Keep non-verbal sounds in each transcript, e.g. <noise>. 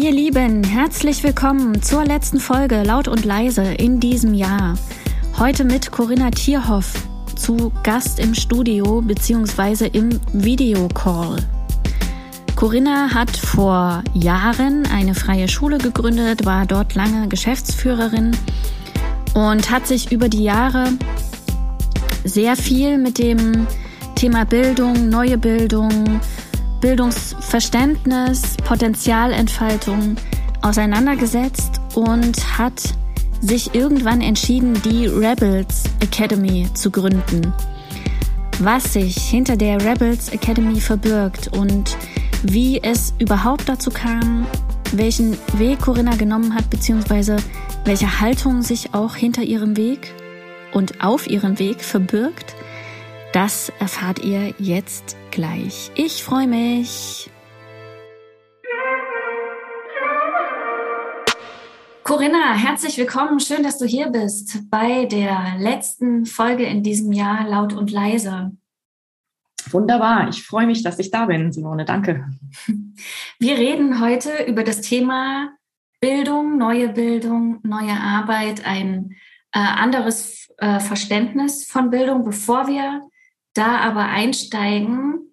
Ihr Lieben, herzlich willkommen zur letzten Folge Laut und Leise in diesem Jahr. Heute mit Corinna Tierhoff zu Gast im Studio bzw. im Videocall. Corinna hat vor Jahren eine freie Schule gegründet, war dort lange Geschäftsführerin und hat sich über die Jahre sehr viel mit dem Thema Bildung, neue Bildung, Bildungsverständnis, Potenzialentfaltung auseinandergesetzt und hat sich irgendwann entschieden, die Rebels Academy zu gründen. Was sich hinter der Rebels Academy verbirgt und wie es überhaupt dazu kam, welchen Weg Corinna genommen hat, beziehungsweise welche Haltung sich auch hinter ihrem Weg und auf ihrem Weg verbirgt, das erfahrt ihr jetzt gleich. Ich freue mich. Corinna, herzlich willkommen. Schön, dass du hier bist bei der letzten Folge in diesem Jahr Laut und Leise. Wunderbar. Ich freue mich, dass ich da bin, Simone. Danke. Wir reden heute über das Thema Bildung, neue Bildung, neue Arbeit, ein äh, anderes äh, Verständnis von Bildung. Bevor wir da aber einsteigen,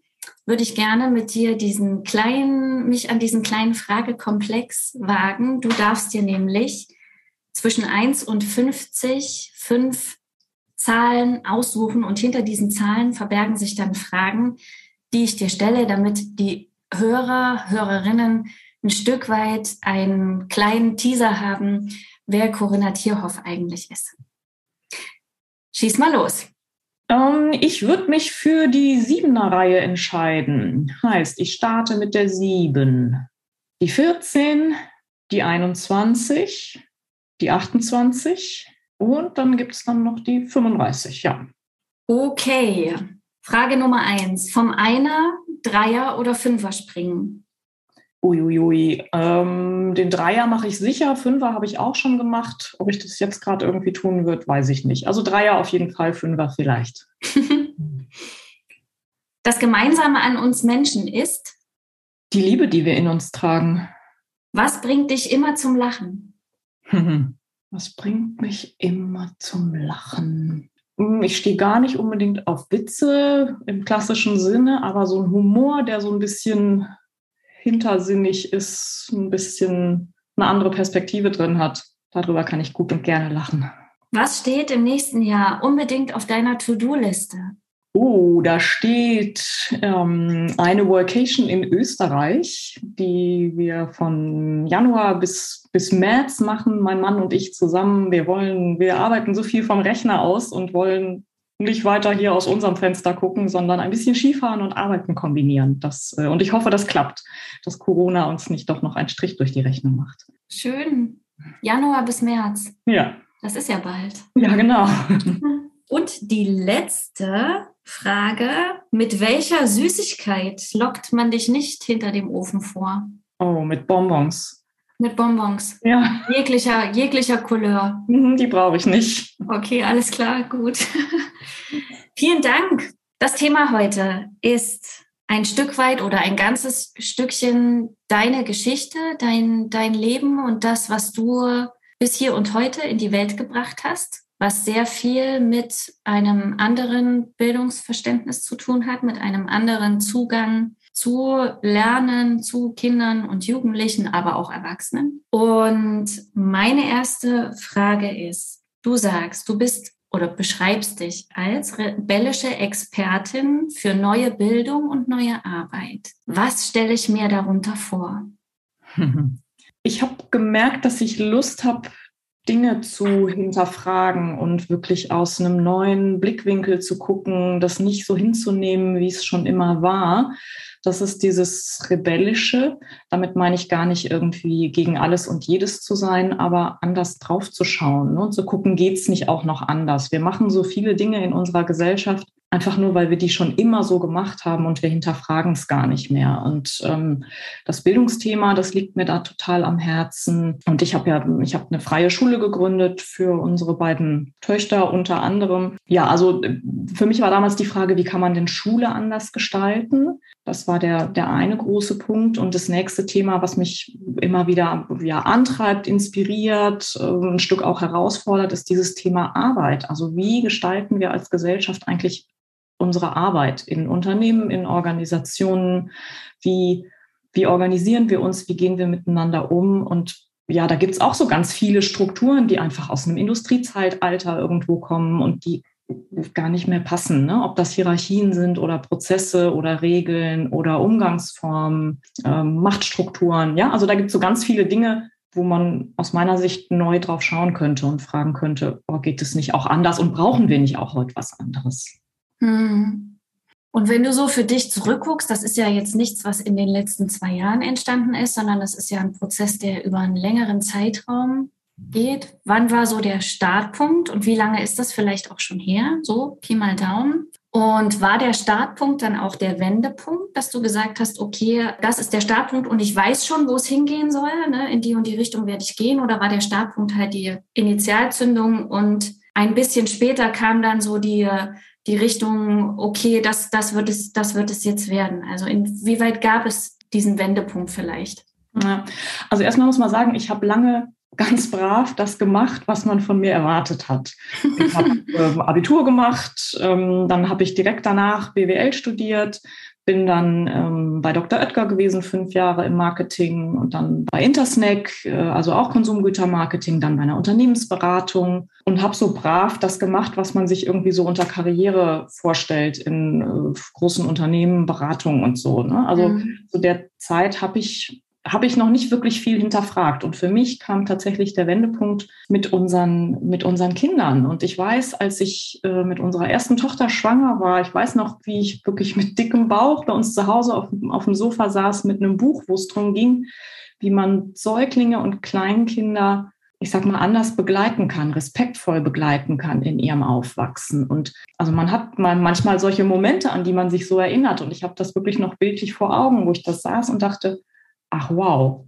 würde ich gerne mit dir diesen kleinen, mich an diesen kleinen Fragekomplex wagen. Du darfst dir nämlich zwischen 1 und 50 fünf Zahlen aussuchen und hinter diesen Zahlen verbergen sich dann Fragen, die ich dir stelle, damit die Hörer, Hörerinnen ein Stück weit einen kleinen Teaser haben, wer Corinna Tierhoff eigentlich ist. Schieß mal los. Ähm, ich würde mich für die siebener Reihe entscheiden. Heißt, ich starte mit der sieben, die 14, die 21, die 28 und dann gibt es dann noch die 35, ja. Okay. Frage Nummer eins. Vom Einer, Dreier oder Fünfer springen? Uiuiui. Ähm, den Dreier mache ich sicher, Fünfer habe ich auch schon gemacht. Ob ich das jetzt gerade irgendwie tun wird, weiß ich nicht. Also Dreier auf jeden Fall, Fünfer vielleicht. <laughs> Das Gemeinsame an uns Menschen ist? Die Liebe, die wir in uns tragen. Was bringt dich immer zum Lachen? <laughs> Was bringt mich immer zum Lachen? Hm, ich stehe gar nicht unbedingt auf Witze im klassischen Sinne, aber so ein Humor, der so ein bisschen hintersinnig ist, ein bisschen eine andere Perspektive drin hat. Darüber kann ich gut und gerne lachen. Was steht im nächsten Jahr unbedingt auf deiner To-Do-Liste? Oh, da steht ähm, eine Workation in Österreich, die wir von Januar bis, bis März machen, mein Mann und ich zusammen. Wir wollen, wir arbeiten so viel vom Rechner aus und wollen nicht weiter hier aus unserem Fenster gucken, sondern ein bisschen Skifahren und Arbeiten kombinieren. Das, äh, und ich hoffe, das klappt, dass Corona uns nicht doch noch einen Strich durch die Rechnung macht. Schön. Januar bis März. Ja. Das ist ja bald. Ja, genau. <laughs> Und die letzte Frage: Mit welcher Süßigkeit lockt man dich nicht hinter dem Ofen vor? Oh, mit Bonbons. Mit Bonbons. Ja. Jeglicher, jeglicher Couleur. Mhm, die brauche ich nicht. Okay, alles klar, gut. Vielen Dank. Das Thema heute ist ein Stück weit oder ein ganzes Stückchen deine Geschichte, dein, dein Leben und das, was du bis hier und heute in die Welt gebracht hast, was sehr viel mit einem anderen Bildungsverständnis zu tun hat, mit einem anderen Zugang zu Lernen, zu Kindern und Jugendlichen, aber auch Erwachsenen. Und meine erste Frage ist, du sagst, du bist oder beschreibst dich als rebellische Expertin für neue Bildung und neue Arbeit. Was stelle ich mir darunter vor? <laughs> Ich habe gemerkt, dass ich Lust habe, Dinge zu hinterfragen und wirklich aus einem neuen Blickwinkel zu gucken, das nicht so hinzunehmen, wie es schon immer war. Das ist dieses Rebellische. Damit meine ich gar nicht irgendwie gegen alles und jedes zu sein, aber anders drauf zu schauen ne? und zu gucken, geht es nicht auch noch anders. Wir machen so viele Dinge in unserer Gesellschaft Einfach nur, weil wir die schon immer so gemacht haben und wir hinterfragen es gar nicht mehr. Und ähm, das Bildungsthema, das liegt mir da total am Herzen. Und ich habe ja, ich habe eine freie Schule gegründet für unsere beiden Töchter unter anderem. Ja, also für mich war damals die Frage, wie kann man denn Schule anders gestalten? Das war der, der eine große Punkt. Und das nächste Thema, was mich immer wieder ja, antreibt, inspiriert, äh, ein Stück auch herausfordert, ist dieses Thema Arbeit. Also wie gestalten wir als Gesellschaft eigentlich unsere Arbeit in Unternehmen, in Organisationen, wie, wie organisieren wir uns, wie gehen wir miteinander um und ja, da gibt es auch so ganz viele Strukturen, die einfach aus einem Industriezeitalter irgendwo kommen und die gar nicht mehr passen. Ne? Ob das Hierarchien sind oder Prozesse oder Regeln oder Umgangsformen, ähm, Machtstrukturen. Ja, also da gibt es so ganz viele Dinge, wo man aus meiner Sicht neu drauf schauen könnte und fragen könnte, oh, geht es nicht auch anders und brauchen wir nicht auch heute was anderes? Hm. Und wenn du so für dich zurückguckst, das ist ja jetzt nichts, was in den letzten zwei Jahren entstanden ist, sondern das ist ja ein Prozess, der über einen längeren Zeitraum geht. Wann war so der Startpunkt und wie lange ist das vielleicht auch schon her? So, Pi mal Daumen. Und war der Startpunkt dann auch der Wendepunkt, dass du gesagt hast, okay, das ist der Startpunkt und ich weiß schon, wo es hingehen soll, ne? in die und die Richtung werde ich gehen? Oder war der Startpunkt halt die Initialzündung und ein bisschen später kam dann so die die Richtung, okay, das, das, wird es, das wird es jetzt werden? Also inwieweit gab es diesen Wendepunkt vielleicht? Ja, also erstmal muss man sagen, ich habe lange ganz brav das gemacht, was man von mir erwartet hat. Ich habe <laughs> ähm, Abitur gemacht, ähm, dann habe ich direkt danach BWL studiert, bin dann ähm, bei Dr. Oetker gewesen, fünf Jahre im Marketing und dann bei Intersnack, äh, also auch Konsumgütermarketing, dann bei einer Unternehmensberatung und habe so brav das gemacht, was man sich irgendwie so unter Karriere vorstellt in äh, großen Unternehmen, Beratungen und so. Ne? Also mhm. zu der Zeit habe ich habe ich noch nicht wirklich viel hinterfragt. Und für mich kam tatsächlich der Wendepunkt mit unseren, mit unseren Kindern. Und ich weiß, als ich äh, mit unserer ersten Tochter schwanger war, ich weiß noch, wie ich wirklich mit dickem Bauch bei uns zu Hause auf, auf dem Sofa saß mit einem Buch, wo es darum ging, wie man Säuglinge und Kleinkinder ich sag mal, anders begleiten kann, respektvoll begleiten kann in ihrem Aufwachsen. Und also man hat mal manchmal solche Momente, an die man sich so erinnert. Und ich habe das wirklich noch bildlich vor Augen, wo ich das saß und dachte, ach wow,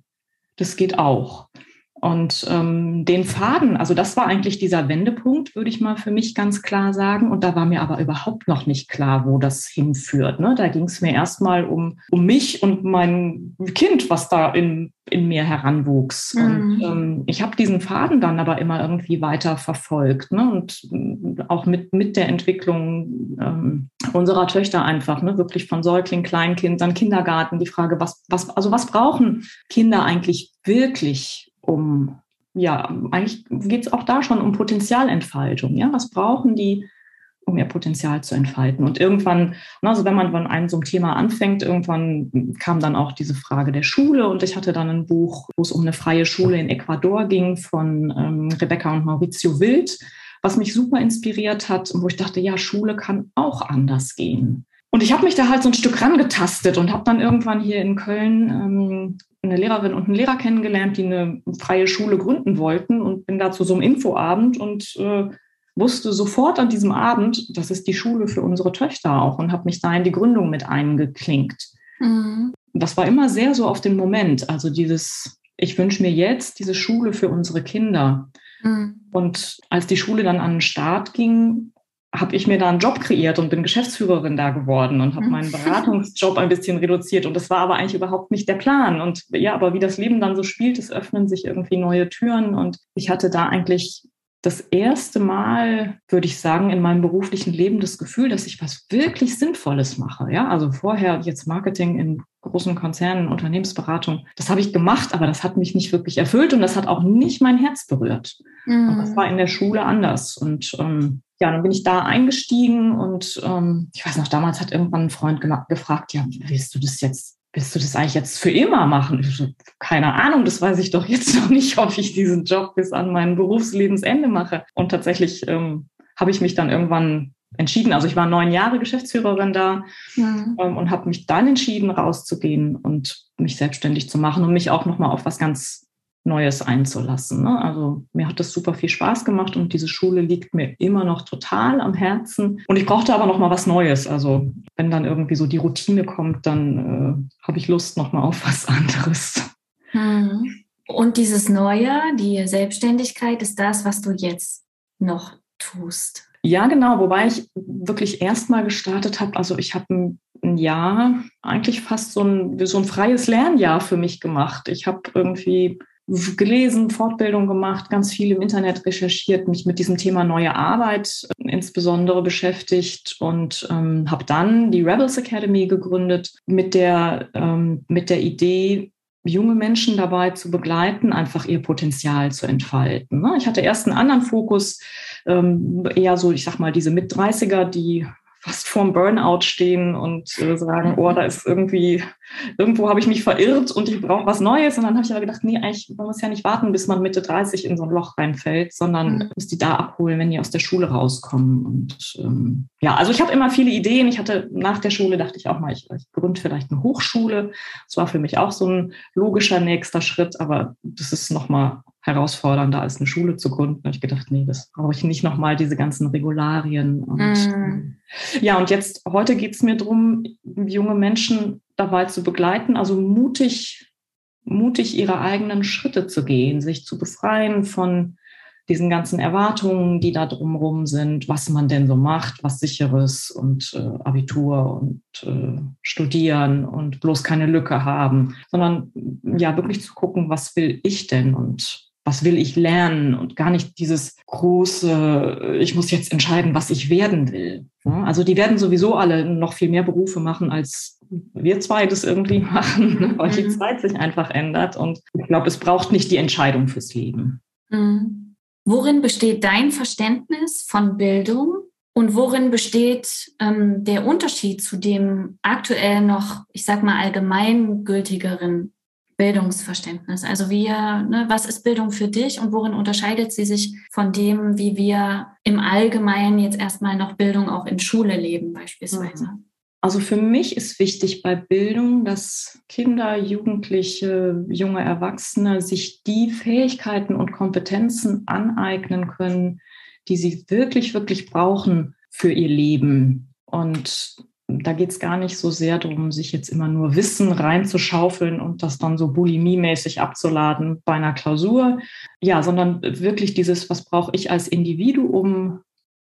das geht auch. Und ähm, den Faden, also das war eigentlich dieser Wendepunkt, würde ich mal für mich ganz klar sagen. Und da war mir aber überhaupt noch nicht klar, wo das hinführt. Ne? Da ging es mir erstmal um, um mich und mein Kind, was da in, in mir heranwuchs. Mhm. Und ähm, ich habe diesen Faden dann aber immer irgendwie weiter verfolgt. Ne? Und äh, auch mit, mit der Entwicklung ähm, unserer Töchter einfach, ne? wirklich von Säugling, Kleinkind, dann Kindergarten, die Frage, was, was, also was brauchen Kinder eigentlich wirklich? Um, ja, eigentlich geht es auch da schon um Potenzialentfaltung. Ja, was brauchen die, um ihr Potenzial zu entfalten? Und irgendwann, also wenn man von einem so einem Thema anfängt, irgendwann kam dann auch diese Frage der Schule. Und ich hatte dann ein Buch, wo es um eine freie Schule in Ecuador ging von ähm, Rebecca und Maurizio Wild, was mich super inspiriert hat und wo ich dachte, ja, Schule kann auch anders gehen. Und ich habe mich da halt so ein Stück rangetastet und habe dann irgendwann hier in Köln ähm, eine Lehrerin und einen Lehrer kennengelernt, die eine freie Schule gründen wollten und bin da zu so einem Infoabend und äh, wusste sofort an diesem Abend, das ist die Schule für unsere Töchter auch und habe mich da in die Gründung mit eingeklinkt. Mhm. Das war immer sehr so auf den Moment, also dieses, ich wünsche mir jetzt diese Schule für unsere Kinder. Mhm. Und als die Schule dann an den Start ging, habe ich mir da einen Job kreiert und bin Geschäftsführerin da geworden und habe mhm. meinen Beratungsjob ein bisschen reduziert. Und das war aber eigentlich überhaupt nicht der Plan. Und ja, aber wie das Leben dann so spielt, es öffnen sich irgendwie neue Türen. Und ich hatte da eigentlich das erste Mal, würde ich sagen, in meinem beruflichen Leben das Gefühl, dass ich was wirklich Sinnvolles mache. Ja, also vorher jetzt Marketing in großen Konzernen, Unternehmensberatung, das habe ich gemacht, aber das hat mich nicht wirklich erfüllt und das hat auch nicht mein Herz berührt. Mhm. Und das mhm. war in der Schule anders. Und ähm, ja, dann bin ich da eingestiegen und ähm, ich weiß noch, damals hat irgendwann ein Freund gefragt, ja, willst du das jetzt, willst du das eigentlich jetzt für immer machen? Ich so, keine Ahnung, das weiß ich doch jetzt <laughs> noch nicht, ob ich diesen Job bis an mein Berufslebensende mache. Und tatsächlich ähm, habe ich mich dann irgendwann entschieden. Also ich war neun Jahre Geschäftsführerin da mhm. ähm, und habe mich dann entschieden, rauszugehen und mich selbstständig zu machen und mich auch nochmal auf was ganz Neues einzulassen. Ne? Also mir hat das super viel Spaß gemacht und diese Schule liegt mir immer noch total am Herzen. Und ich brauchte aber noch mal was Neues. Also wenn dann irgendwie so die Routine kommt, dann äh, habe ich Lust noch mal auf was anderes. Hm. Und dieses Neue, die Selbstständigkeit, ist das, was du jetzt noch tust. Ja, genau. Wobei ich wirklich erst mal gestartet habe. Also ich habe ein, ein, Jahr, eigentlich fast so ein, so ein freies Lernjahr für mich gemacht. Ich habe irgendwie gelesen, Fortbildung gemacht, ganz viel im Internet recherchiert, mich mit diesem Thema neue Arbeit äh, insbesondere beschäftigt und ähm, habe dann die Rebels Academy gegründet mit der, ähm, mit der Idee, junge Menschen dabei zu begleiten, einfach ihr Potenzial zu entfalten. Ne? Ich hatte erst einen anderen Fokus, ähm, eher so, ich sag mal, diese Mit-30er, die fast vorm Burnout stehen und äh, sagen, oh, da ist irgendwie, irgendwo habe ich mich verirrt und ich brauche was Neues. Und dann habe ich aber gedacht, nee, eigentlich, man muss ja nicht warten, bis man Mitte 30 in so ein Loch reinfällt, sondern mhm. muss die da abholen, wenn die aus der Schule rauskommen. Und ähm, ja, also ich habe immer viele Ideen. Ich hatte nach der Schule, dachte ich auch mal, ich, ich gründe vielleicht eine Hochschule. Das war für mich auch so ein logischer nächster Schritt, aber das ist nochmal herausfordernder als eine Schule zu gründen. Da habe ich gedacht, nee, das brauche ich nicht nochmal, diese ganzen Regularien. Und, mm. Ja, und jetzt, heute geht es mir darum, junge Menschen dabei zu begleiten, also mutig, mutig ihre eigenen Schritte zu gehen, sich zu befreien von diesen ganzen Erwartungen, die da drumherum sind, was man denn so macht, was sicheres und äh, Abitur und äh, Studieren und bloß keine Lücke haben, sondern ja wirklich zu gucken, was will ich denn und was will ich lernen und gar nicht dieses große, ich muss jetzt entscheiden, was ich werden will. Also die werden sowieso alle noch viel mehr Berufe machen, als wir zwei das irgendwie <laughs> machen, ne? weil die mhm. Zeit sich einfach ändert. Und ich glaube, es braucht nicht die Entscheidung fürs Leben. Mhm. Worin besteht dein Verständnis von Bildung und worin besteht ähm, der Unterschied zu dem aktuell noch, ich sag mal, allgemeingültigeren Bildungsverständnis. Also wir, ne, was ist Bildung für dich und worin unterscheidet sie sich von dem, wie wir im Allgemeinen jetzt erstmal noch Bildung auch in Schule leben beispielsweise? Mhm. Also für mich ist wichtig bei Bildung, dass Kinder, Jugendliche, junge Erwachsene sich die Fähigkeiten und Kompetenzen aneignen können, die sie wirklich, wirklich brauchen für ihr Leben. Und da geht es gar nicht so sehr darum, sich jetzt immer nur Wissen reinzuschaufeln und das dann so bulimiemäßig abzuladen bei einer Klausur. Ja, sondern wirklich dieses, was brauche ich als Individuum,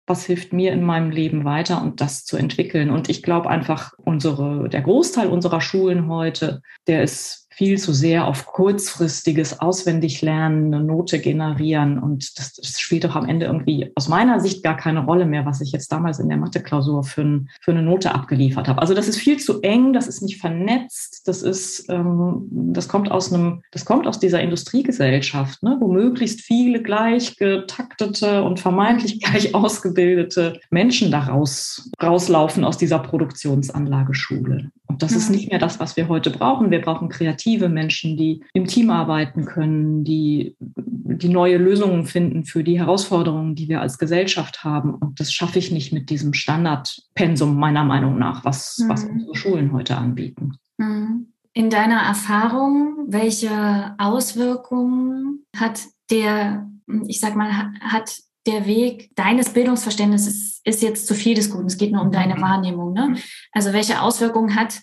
was hilft mir in meinem Leben weiter und das zu entwickeln. Und ich glaube einfach, unsere, der Großteil unserer Schulen heute, der ist viel zu sehr auf kurzfristiges Auswendiglernen, eine Note generieren. Und das, das, spielt doch am Ende irgendwie aus meiner Sicht gar keine Rolle mehr, was ich jetzt damals in der Mathe-Klausur für, ein, für eine Note abgeliefert habe. Also das ist viel zu eng, das ist nicht vernetzt, das ist, ähm, das kommt aus einem, das kommt aus dieser Industriegesellschaft, ne, wo möglichst viele gleich getaktete und vermeintlich <laughs> gleich ausgebildete Menschen daraus rauslaufen aus dieser Produktionsanlage Schule. Und das ist nicht mehr das, was wir heute brauchen. Wir brauchen kreativ kreative Menschen, die im Team arbeiten können, die, die neue Lösungen finden für die Herausforderungen, die wir als Gesellschaft haben. Und das schaffe ich nicht mit diesem Standardpensum meiner Meinung nach, was, mhm. was unsere Schulen heute anbieten. Mhm. In deiner Erfahrung, welche Auswirkungen hat der, ich sag mal, hat der Weg deines Bildungsverständnisses ist jetzt zu viel des Guten. Es geht nur um deine mhm. Wahrnehmung. Ne? Also welche Auswirkungen hat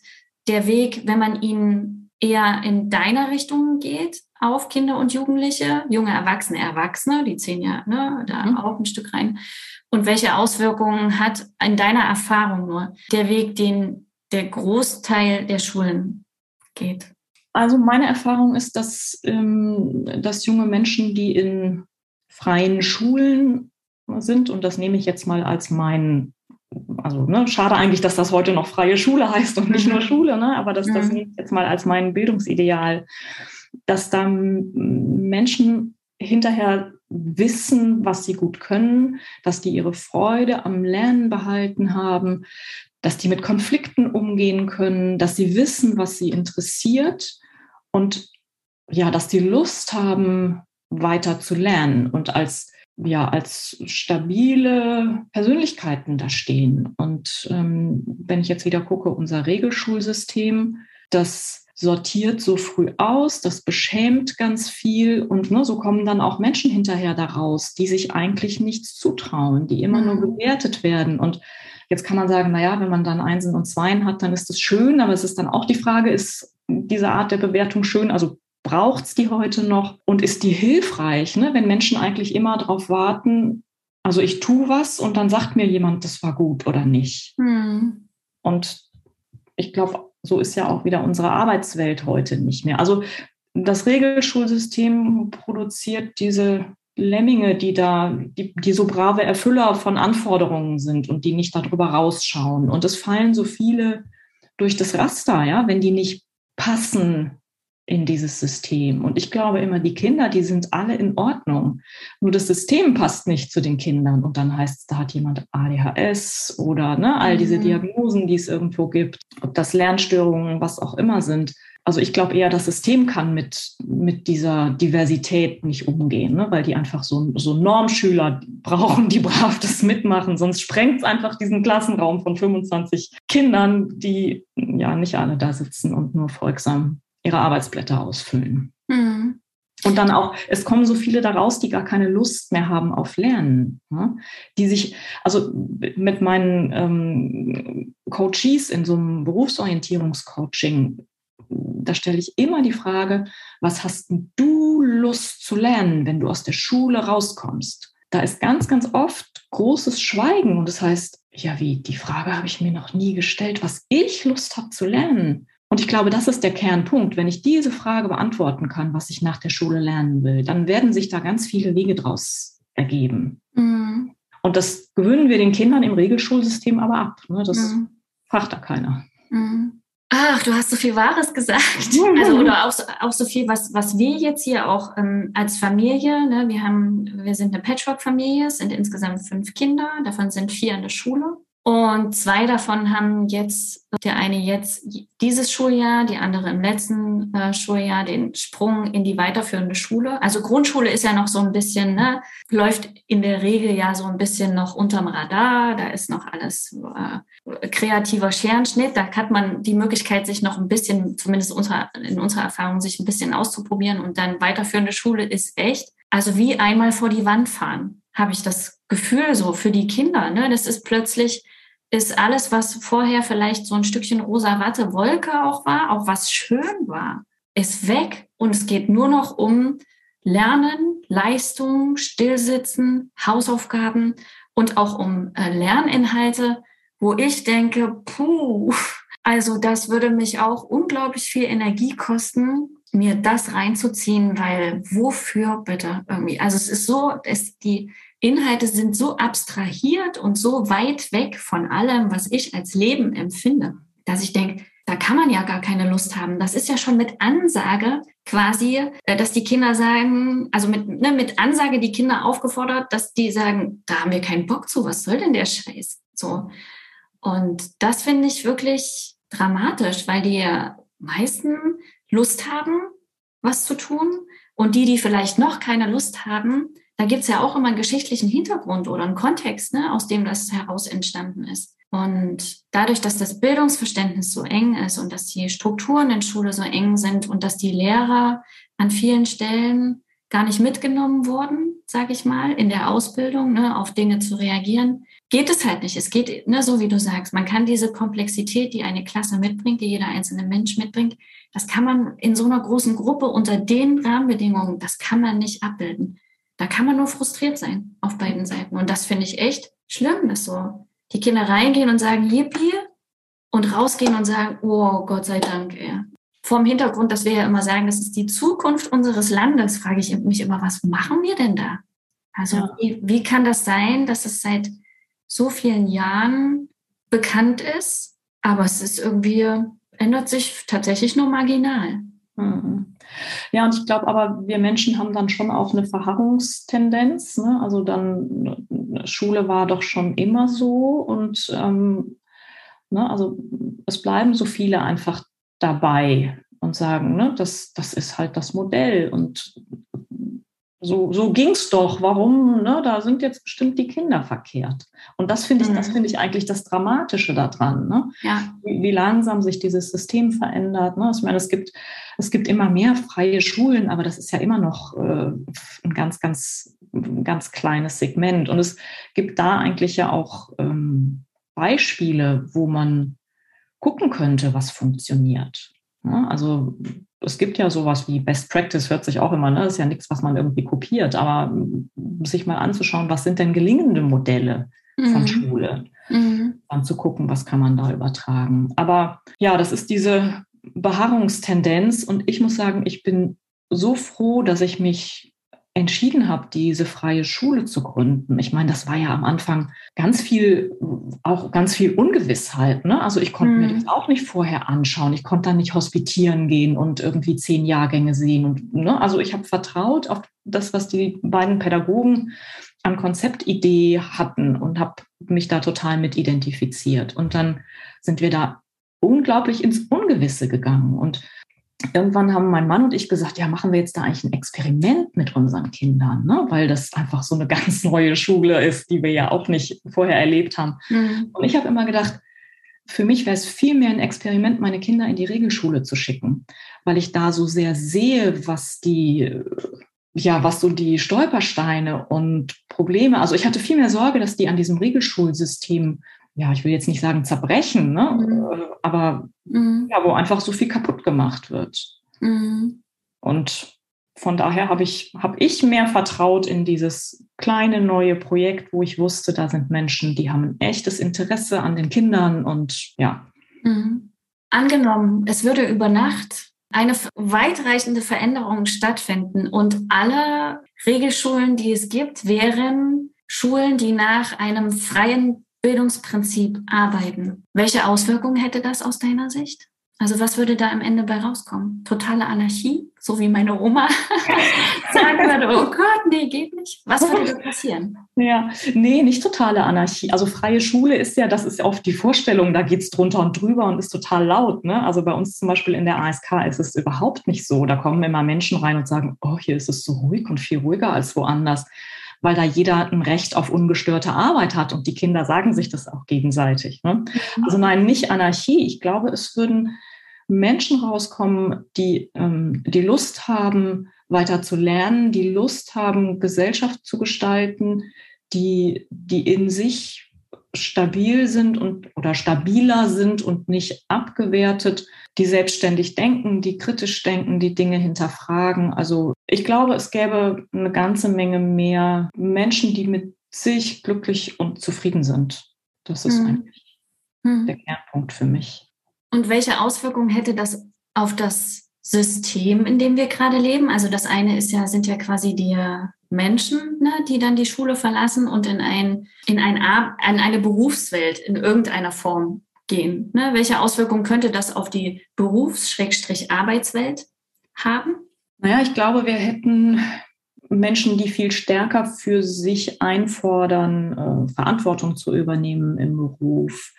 der Weg, wenn man ihn eher in deiner Richtung geht auf Kinder und Jugendliche, junge Erwachsene, Erwachsene, die zählen ja ne, da mhm. auch ein Stück rein. Und welche Auswirkungen hat in deiner Erfahrung nur der Weg, den der Großteil der Schulen geht? Also meine Erfahrung ist, dass, ähm, dass junge Menschen, die in freien Schulen sind, und das nehme ich jetzt mal als meinen also ne, schade eigentlich, dass das heute noch freie Schule <laughs> heißt und nicht nur mhm. Schule, ne? aber das, das mhm. nehme ich jetzt mal als mein Bildungsideal, dass dann Menschen hinterher wissen, was sie gut können, dass die ihre Freude am Lernen behalten haben, dass die mit Konflikten umgehen können, dass sie wissen, was sie interessiert und ja, dass die Lust haben, weiter zu lernen und als ja als stabile Persönlichkeiten da stehen. Und ähm, wenn ich jetzt wieder gucke, unser Regelschulsystem, das sortiert so früh aus, das beschämt ganz viel und ne, so kommen dann auch Menschen hinterher daraus, die sich eigentlich nichts zutrauen, die immer nur mhm. bewertet werden. Und jetzt kann man sagen, naja, wenn man dann Einsen und Zweien hat, dann ist das schön, aber es ist dann auch die Frage, ist diese Art der Bewertung schön? Also braucht es die heute noch und ist die hilfreich, ne? wenn Menschen eigentlich immer darauf warten, also ich tue was und dann sagt mir jemand, das war gut oder nicht. Mhm. Und ich glaube, so ist ja auch wieder unsere Arbeitswelt heute nicht mehr. Also das Regelschulsystem produziert diese Lemminge, die da, die, die so brave Erfüller von Anforderungen sind und die nicht darüber rausschauen. Und es fallen so viele durch das Raster, ja, wenn die nicht passen in dieses System. Und ich glaube immer, die Kinder, die sind alle in Ordnung. Nur das System passt nicht zu den Kindern. Und dann heißt es, da hat jemand ADHS oder ne, all diese mhm. Diagnosen, die es irgendwo gibt, ob das Lernstörungen, was auch immer sind. Also ich glaube eher, das System kann mit, mit dieser Diversität nicht umgehen, ne? weil die einfach so, so Normschüler brauchen, die brav das mitmachen. Sonst sprengt es einfach diesen Klassenraum von 25 Kindern, die ja nicht alle da sitzen und nur folgsam ihre Arbeitsblätter ausfüllen. Mhm. Und dann auch, es kommen so viele daraus, die gar keine Lust mehr haben auf Lernen. Ne? Die sich, also mit meinen ähm, Coaches in so einem Berufsorientierungscoaching, da stelle ich immer die Frage, was hast du Lust zu lernen, wenn du aus der Schule rauskommst? Da ist ganz, ganz oft großes Schweigen und das heißt, ja, wie, die Frage habe ich mir noch nie gestellt, was ich Lust habe zu lernen. Und ich glaube, das ist der Kernpunkt. Wenn ich diese Frage beantworten kann, was ich nach der Schule lernen will, dann werden sich da ganz viele Wege draus ergeben. Mhm. Und das gewöhnen wir den Kindern im Regelschulsystem aber ab. Ne? Das mhm. fragt da keiner. Mhm. Ach, du hast so viel Wahres gesagt. Also, oder auch, auch so viel, was, was wir jetzt hier auch ähm, als Familie, ne, wir haben, wir sind eine Patchwork-Familie, es sind insgesamt fünf Kinder, davon sind vier in der Schule. Und zwei davon haben jetzt, der eine jetzt dieses Schuljahr, die andere im letzten äh, Schuljahr den Sprung in die weiterführende Schule. Also Grundschule ist ja noch so ein bisschen, ne, läuft in der Regel ja so ein bisschen noch unterm Radar. Da ist noch alles äh, kreativer Scherenschnitt. Da hat man die Möglichkeit, sich noch ein bisschen, zumindest unter, in unserer Erfahrung, sich ein bisschen auszuprobieren. Und dann weiterführende Schule ist echt, also wie einmal vor die Wand fahren, habe ich das Gefühl so für die Kinder. Ne? Das ist plötzlich ist alles, was vorher vielleicht so ein Stückchen rosa Watte Wolke auch war, auch was schön war, ist weg und es geht nur noch um Lernen, Leistung, Stillsitzen, Hausaufgaben und auch um äh, Lerninhalte, wo ich denke, puh, also das würde mich auch unglaublich viel Energie kosten, mir das reinzuziehen, weil wofür bitte irgendwie? Also es ist so, es, die Inhalte sind so abstrahiert und so weit weg von allem, was ich als Leben empfinde, dass ich denke, da kann man ja gar keine Lust haben. Das ist ja schon mit Ansage quasi, äh, dass die Kinder sagen, also mit, ne, mit Ansage die Kinder aufgefordert, dass die sagen, da haben wir keinen Bock zu, was soll denn der Scheiß? So. Und das finde ich wirklich dramatisch, weil die meisten Lust haben, was zu tun. Und die, die vielleicht noch keine Lust haben, da gibt es ja auch immer einen geschichtlichen Hintergrund oder einen Kontext, ne, aus dem das heraus entstanden ist. Und dadurch, dass das Bildungsverständnis so eng ist und dass die Strukturen in Schule so eng sind und dass die Lehrer an vielen Stellen gar nicht mitgenommen wurden, sage ich mal, in der Ausbildung, ne, auf Dinge zu reagieren, geht es halt nicht. Es geht, ne, so wie du sagst, man kann diese Komplexität, die eine Klasse mitbringt, die jeder einzelne Mensch mitbringt, das kann man in so einer großen Gruppe unter den Rahmenbedingungen, das kann man nicht abbilden da kann man nur frustriert sein auf beiden Seiten. Und das finde ich echt schlimm, dass so die Kinder reingehen und sagen, Yippie, und rausgehen und sagen, oh Gott sei Dank, ey. Vom Hintergrund, dass wir ja immer sagen, das ist die Zukunft unseres Landes, frage ich mich immer, was machen wir denn da? Also ja. wie, wie kann das sein, dass es seit so vielen Jahren bekannt ist, aber es ist irgendwie, ändert sich tatsächlich nur marginal. Mhm. Ja, und ich glaube aber, wir Menschen haben dann schon auch eine Verharrungstendenz. Ne? Also dann, Schule war doch schon immer so und ähm, ne, also es bleiben so viele einfach dabei und sagen, ne, das, das ist halt das Modell und so, so ging's doch. Warum? Ne? Da sind jetzt bestimmt die Kinder verkehrt. Und das finde ich, mhm. das finde ich eigentlich das Dramatische daran. Ne? Ja. Wie, wie, langsam sich dieses System verändert. Ne? Ich meine, es gibt, es gibt immer mehr freie Schulen, aber das ist ja immer noch äh, ein ganz, ganz, ganz kleines Segment. Und es gibt da eigentlich ja auch ähm, Beispiele, wo man gucken könnte, was funktioniert. Ne? Also es gibt ja sowas wie Best Practice, hört sich auch immer, ne? Das ist ja nichts, was man irgendwie kopiert, aber sich mal anzuschauen, was sind denn gelingende Modelle von mhm. Schule? Mhm. Dann zu gucken, was kann man da übertragen. Aber ja, das ist diese Beharrungstendenz und ich muss sagen, ich bin so froh, dass ich mich entschieden habe, diese freie Schule zu gründen. Ich meine, das war ja am Anfang ganz viel, auch ganz viel Ungewissheit. Ne? Also ich konnte mhm. mir das auch nicht vorher anschauen. Ich konnte dann nicht hospitieren gehen und irgendwie zehn Jahrgänge sehen. Und, ne? Also ich habe vertraut auf das, was die beiden Pädagogen an Konzeptidee hatten und habe mich da total mit identifiziert. Und dann sind wir da unglaublich ins Ungewisse gegangen. Und irgendwann haben mein Mann und ich gesagt, ja, machen wir jetzt da eigentlich ein Experiment mit unseren Kindern, ne? weil das einfach so eine <laughs> ganz neue Schule ist, die wir ja auch nicht vorher erlebt haben. Mhm. Und ich habe immer gedacht, für mich wäre es viel mehr ein Experiment, meine Kinder in die Regelschule zu schicken, weil ich da so sehr sehe, was die, ja, was so die Stolpersteine und Probleme, also ich hatte viel mehr Sorge, dass die an diesem Regelschulsystem ja, ich will jetzt nicht sagen zerbrechen, ne? Mhm. aber mhm. ja, wo einfach so viel kaputt gemacht wird. Mhm. Und von daher habe ich, hab ich mehr vertraut in dieses kleine neue Projekt, wo ich wusste, da sind Menschen, die haben ein echtes Interesse an den Kindern und ja. Mhm. Angenommen, es würde über Nacht eine weitreichende Veränderung stattfinden und alle Regelschulen, die es gibt, wären Schulen, die nach einem freien Bildungsprinzip arbeiten. Welche Auswirkungen hätte das aus deiner Sicht? Also was würde da am Ende bei rauskommen? Totale Anarchie, so wie meine Oma <laughs> sagen würde, oh Gott, nee, geht nicht. Was würde da passieren? Ja, nee, nicht totale Anarchie. Also freie Schule ist ja, das ist oft die Vorstellung, da geht es drunter und drüber und ist total laut. Ne? Also bei uns zum Beispiel in der ASK ist es überhaupt nicht so. Da kommen immer Menschen rein und sagen, oh, hier ist es so ruhig und viel ruhiger als woanders weil da jeder ein Recht auf ungestörte Arbeit hat und die Kinder sagen sich das auch gegenseitig. Ne? Mhm. Also nein, nicht Anarchie. Ich glaube, es würden Menschen rauskommen, die ähm, die Lust haben, weiter zu lernen, die Lust haben, Gesellschaft zu gestalten, die, die in sich stabil sind und oder stabiler sind und nicht abgewertet, die selbstständig denken, die kritisch denken, die Dinge hinterfragen. Also ich glaube, es gäbe eine ganze Menge mehr Menschen, die mit sich glücklich und zufrieden sind. Das ist mhm. eigentlich mhm. der Kernpunkt für mich. Und welche Auswirkungen hätte das auf das System, in dem wir gerade leben? Also das eine ist ja, sind ja quasi die Menschen, ne, die dann die Schule verlassen und in ein, in ein, in eine Berufswelt in irgendeiner Form gehen. Ne? Welche Auswirkungen könnte das auf die Berufs-Arbeitswelt haben? Naja, ich glaube, wir hätten Menschen, die viel stärker für sich einfordern, äh, Verantwortung zu übernehmen im Beruf,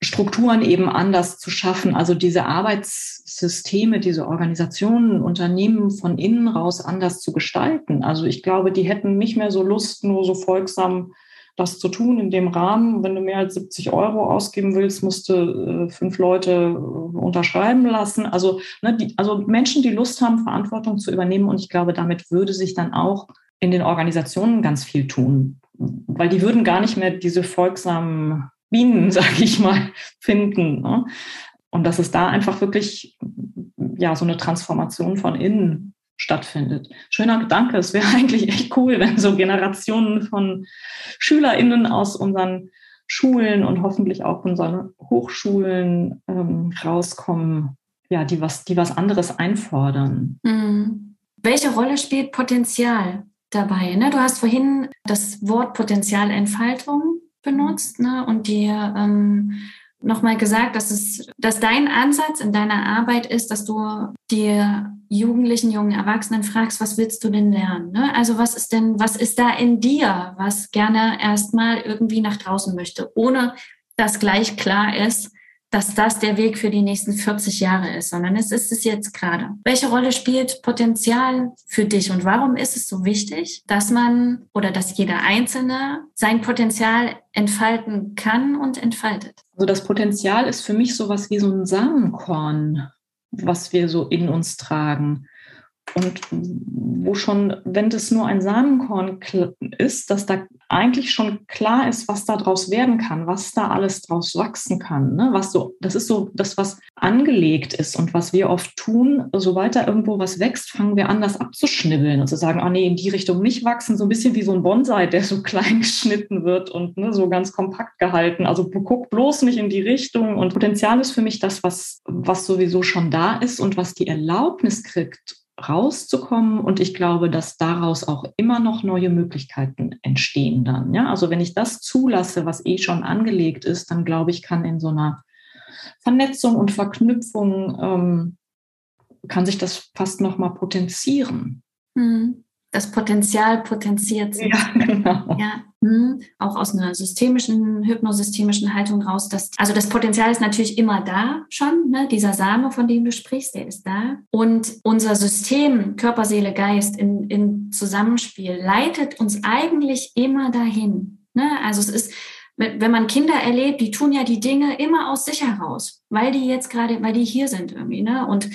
Strukturen eben anders zu schaffen, also diese Arbeitssysteme, diese Organisationen, Unternehmen von innen raus anders zu gestalten. Also ich glaube, die hätten nicht mehr so Lust, nur so folgsam das zu tun in dem Rahmen. Wenn du mehr als 70 Euro ausgeben willst, musst du äh, fünf Leute äh, unterschreiben lassen. Also, ne, die, also Menschen, die Lust haben, Verantwortung zu übernehmen. Und ich glaube, damit würde sich dann auch in den Organisationen ganz viel tun. Weil die würden gar nicht mehr diese folgsamen Bienen, <laughs> sage ich mal, finden. Ne? Und dass es da einfach wirklich ja so eine Transformation von innen stattfindet. Schöner Gedanke. Es wäre <laughs> eigentlich echt cool, wenn so Generationen von SchülerInnen aus unseren Schulen und hoffentlich auch unseren Hochschulen ähm, rauskommen, ja, die was, die was anderes einfordern. Mhm. Welche Rolle spielt Potenzial dabei? Ne? Du hast vorhin das Wort Potenzialentfaltung benutzt ne? und dir ähm, nochmal gesagt, dass es, dass dein Ansatz in deiner Arbeit ist, dass du dir Jugendlichen, jungen Erwachsenen fragst, was willst du denn lernen? Ne? Also was ist denn, was ist da in dir, was gerne erstmal irgendwie nach draußen möchte, ohne dass gleich klar ist, dass das der Weg für die nächsten 40 Jahre ist, sondern es ist es jetzt gerade. Welche Rolle spielt Potenzial für dich und warum ist es so wichtig, dass man oder dass jeder Einzelne sein Potenzial entfalten kann und entfaltet? Also das Potenzial ist für mich sowas wie so ein Samenkorn, was wir so in uns tragen. Und wo schon, wenn das nur ein Samenkorn ist, dass da eigentlich schon klar ist, was da draus werden kann, was da alles draus wachsen kann. Ne? Was so, das ist so das, was angelegt ist und was wir oft tun. Sobald da irgendwo was wächst, fangen wir an, das abzuschnibbeln und zu sagen, oh nee, in die Richtung nicht wachsen. So ein bisschen wie so ein Bonsai, der so <laughs> klein geschnitten wird und ne, so ganz kompakt gehalten. Also guck bloß nicht in die Richtung. Und Potenzial ist für mich das, was, was sowieso schon da ist und was die Erlaubnis kriegt, rauszukommen. Und ich glaube, dass daraus auch immer noch neue Möglichkeiten entstehen dann. Ja, also wenn ich das zulasse, was eh schon angelegt ist, dann glaube ich, kann in so einer Vernetzung und Verknüpfung ähm, kann sich das fast noch mal potenzieren. Mhm das Potenzial potenziert sich. Ja, genau. <laughs> Ja, hm, auch aus einer systemischen, hypnosystemischen Haltung raus. Dass, also das Potenzial ist natürlich immer da schon, ne? dieser Same, von dem du sprichst, der ist da. Und unser System, Körper, Seele, Geist in, in Zusammenspiel leitet uns eigentlich immer dahin. Ne? Also es ist, wenn man Kinder erlebt, die tun ja die Dinge immer aus sich heraus, weil die jetzt gerade, weil die hier sind irgendwie. Ne? Und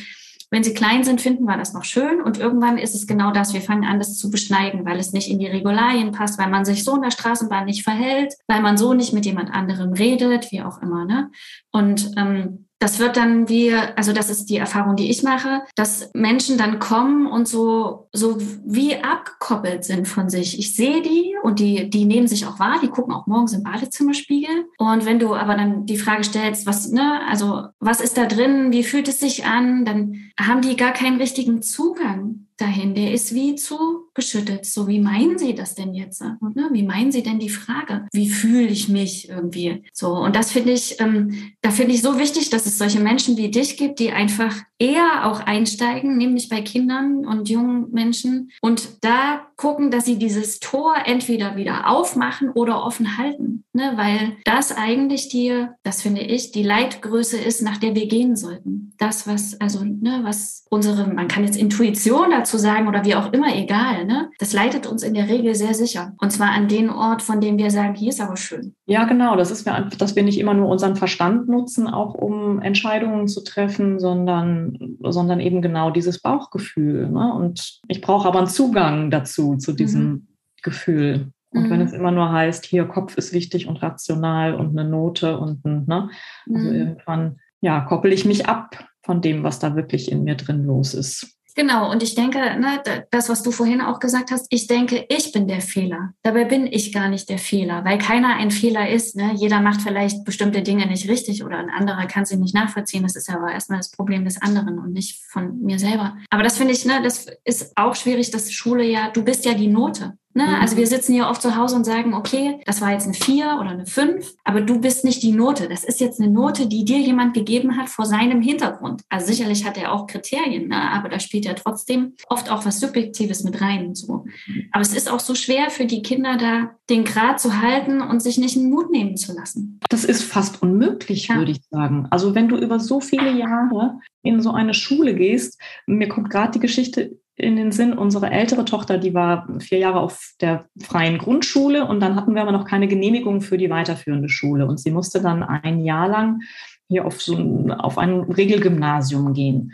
wenn sie klein sind, finden wir das noch schön und irgendwann ist es genau das. Wir fangen an, das zu beschneiden, weil es nicht in die Regularien passt, weil man sich so in der Straßenbahn nicht verhält, weil man so nicht mit jemand anderem redet, wie auch immer. Ne? Und ähm, das wird dann wie, also das ist die Erfahrung, die ich mache, dass Menschen dann kommen und so, so wie abgekoppelt sind von sich. Ich sehe die und die, die nehmen sich auch wahr, die gucken auch morgens im Badezimmerspiegel. Und wenn du aber dann die Frage stellst, was, ne, also was ist da drin, wie fühlt es sich an, dann haben die gar keinen richtigen Zugang dahin. Der ist wie zugeschüttet. So, wie meinen Sie das denn jetzt? Ne? Wie meinen Sie denn die Frage? Wie fühle ich mich irgendwie? So, und das finde ich, ähm, da finde ich so wichtig, dass es solche Menschen wie dich gibt, die einfach eher auch einsteigen, nämlich bei Kindern und jungen Menschen und da gucken, dass sie dieses Tor entweder wieder aufmachen oder offen halten, ne? weil das eigentlich die, das finde ich, die Leitgröße ist, nach der wir gehen sollten. Das, was, also, ne, was unsere, man kann jetzt Intuition dazu sagen oder wie auch immer, egal, ne? das leitet uns in der Regel sehr sicher. Und zwar an den Ort, von dem wir sagen, hier ist aber schön. Ja, genau. Das ist mir, dass wir nicht immer nur unseren Verstand nutzen, auch um Entscheidungen zu treffen, sondern sondern eben genau dieses Bauchgefühl. Ne? Und ich brauche aber einen Zugang dazu, zu diesem mhm. Gefühl. Und mhm. wenn es immer nur heißt, hier Kopf ist wichtig und rational und eine Note und ein, ne? Also mhm. irgendwann, ja, koppel ich mich ab von dem, was da wirklich in mir drin los ist. Genau, und ich denke, ne, das, was du vorhin auch gesagt hast, ich denke, ich bin der Fehler. Dabei bin ich gar nicht der Fehler, weil keiner ein Fehler ist. Ne? Jeder macht vielleicht bestimmte Dinge nicht richtig oder ein anderer kann sie nicht nachvollziehen. Das ist aber erstmal das Problem des anderen und nicht von mir selber. Aber das finde ich, ne, das ist auch schwierig, dass Schule ja, du bist ja die Note. Ne? Mhm. Also wir sitzen hier oft zu Hause und sagen, okay, das war jetzt eine vier oder eine fünf, aber du bist nicht die Note. Das ist jetzt eine Note, die dir jemand gegeben hat vor seinem Hintergrund. Also sicherlich hat er auch Kriterien, ne? aber da spielt ja trotzdem oft auch was Subjektives mit rein. So. Aber es ist auch so schwer für die Kinder da, den Grad zu halten und sich nicht in Mut nehmen zu lassen. Das ist fast unmöglich, ja. würde ich sagen. Also wenn du über so viele Jahre in so eine Schule gehst, mir kommt gerade die Geschichte in den Sinn. Unsere ältere Tochter, die war vier Jahre auf der freien Grundschule und dann hatten wir aber noch keine Genehmigung für die weiterführende Schule. Und sie musste dann ein Jahr lang hier auf, so ein, auf ein Regelgymnasium gehen.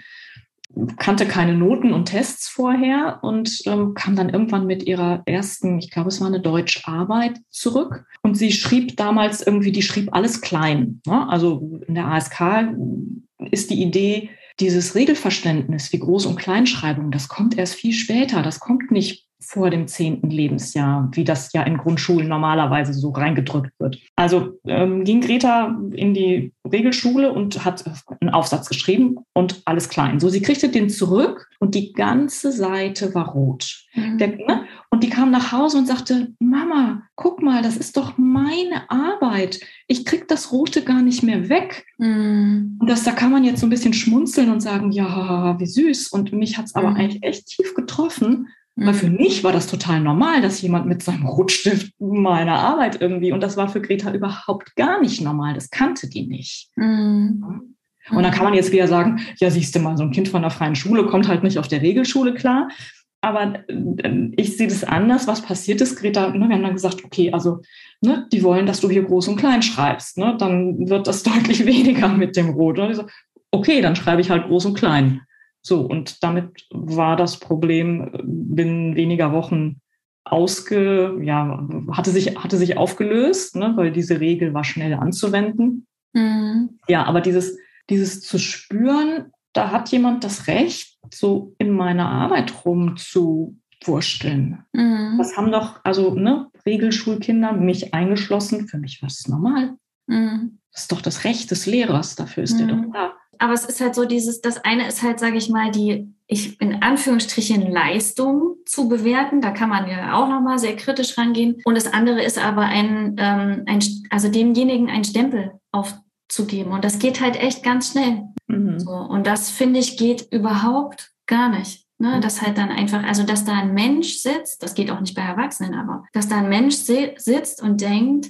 Kannte keine Noten und Tests vorher und ähm, kam dann irgendwann mit ihrer ersten, ich glaube, es war eine Deutscharbeit zurück. Und sie schrieb damals irgendwie, die schrieb alles klein. Ne? Also in der ASK ist die Idee, dieses Regelverständnis wie Groß- und Kleinschreibung, das kommt erst viel später. Das kommt nicht vor dem zehnten Lebensjahr, wie das ja in Grundschulen normalerweise so reingedrückt wird. Also ähm, ging Greta in die Regelschule und hat einen Aufsatz geschrieben und alles klein. So, sie kriegte den zurück und die ganze Seite war rot. Mhm. Der, ne? Und die kam nach Hause und sagte, Mama, guck mal, das ist doch meine Arbeit. Ich krieg das Rote gar nicht mehr weg. Mhm. Und das, da kann man jetzt so ein bisschen schmunzeln und sagen, ja, wie süß. Und mich hat es aber mhm. eigentlich echt tief getroffen, Weil für mich war das total normal, dass jemand mit seinem Rotstift meine Arbeit irgendwie, und das war für Greta überhaupt gar nicht normal. Das kannte die nicht. Mhm. Und dann kann man jetzt wieder sagen, ja, siehst du mal, so ein Kind von der freien Schule kommt halt nicht auf der Regelschule klar. Aber äh, ich sehe das anders. Was passiert ist, Greta? Ne, wir haben dann gesagt, okay, also ne, die wollen, dass du hier groß und klein schreibst. Ne, dann wird das <laughs> deutlich weniger mit dem Rot. Und ich so, okay, dann schreibe ich halt groß und klein. So, und damit war das Problem binnen weniger Wochen ausge, ja, hatte sich, hatte sich aufgelöst, ne, weil diese Regel war schnell anzuwenden. Mhm. Ja, aber dieses, dieses zu spüren, da hat jemand das Recht, so in meiner Arbeit rumzuwursteln. Mhm. Das haben doch, also, ne, Regelschulkinder, mich eingeschlossen, für mich war es normal. Mhm. Das ist doch das Recht des Lehrers, dafür ist mhm. der doch da aber es ist halt so dieses, das eine ist halt, sage ich mal, die, ich in Anführungsstrichen Leistung zu bewerten. Da kann man ja auch nochmal sehr kritisch rangehen. Und das andere ist aber ein, ähm, ein also demjenigen einen Stempel aufzugeben. Und das geht halt echt ganz schnell. Mhm. So, und das finde ich geht überhaupt gar nicht. Ne, mhm. dass halt dann einfach, also dass da ein Mensch sitzt, das geht auch nicht bei Erwachsenen, aber dass da ein Mensch sitzt und denkt,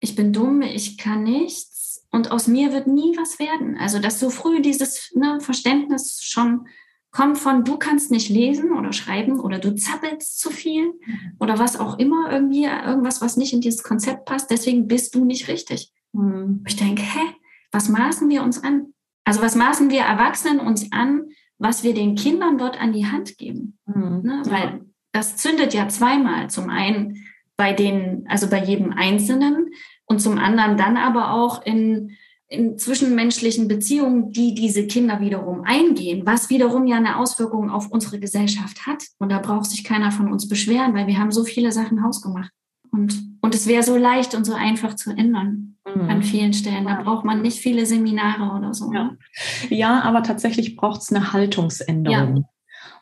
ich bin dumm, ich kann nichts und aus mir wird nie was werden. Also, dass so früh dieses ne, Verständnis schon kommt von, du kannst nicht lesen oder schreiben oder du zappelst zu viel mhm. oder was auch immer, irgendwie irgendwas, was nicht in dieses Konzept passt, deswegen bist du nicht richtig. Mhm. Ich denke, hä, was maßen wir uns an? Also was maßen wir Erwachsenen uns an, was wir den Kindern dort an die Hand geben? Mhm. Ne? Weil das zündet ja zweimal. Zum einen bei den, also bei jedem Einzelnen, und zum anderen dann aber auch in, in zwischenmenschlichen Beziehungen, die diese Kinder wiederum eingehen, was wiederum ja eine Auswirkung auf unsere Gesellschaft hat. Und da braucht sich keiner von uns beschweren, weil wir haben so viele Sachen hausgemacht. Und, und es wäre so leicht und so einfach zu ändern mhm. an vielen Stellen. Da braucht man nicht viele Seminare oder so. Ja, ne? ja aber tatsächlich braucht es eine Haltungsänderung. Ja.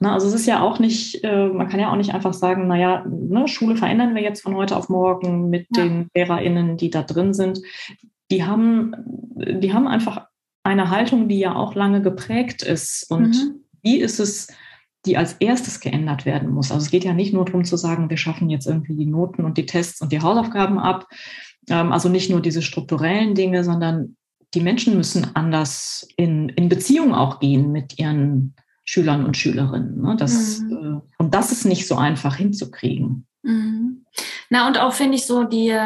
Na, also es ist ja auch nicht, äh, man kann ja auch nicht einfach sagen, naja, ne, Schule verändern wir jetzt von heute auf morgen mit ja. den LehrerInnen, die da drin sind. Die haben, die haben einfach eine Haltung, die ja auch lange geprägt ist. Und mhm. wie ist es, die als erstes geändert werden muss? Also es geht ja nicht nur darum zu sagen, wir schaffen jetzt irgendwie die Noten und die Tests und die Hausaufgaben ab. Ähm, also nicht nur diese strukturellen Dinge, sondern die Menschen müssen anders in, in Beziehung auch gehen mit ihren Schülern und Schülerinnen. Ne? Das, mhm. äh, und das ist nicht so einfach hinzukriegen. Mhm. Na, und auch finde ich so, die,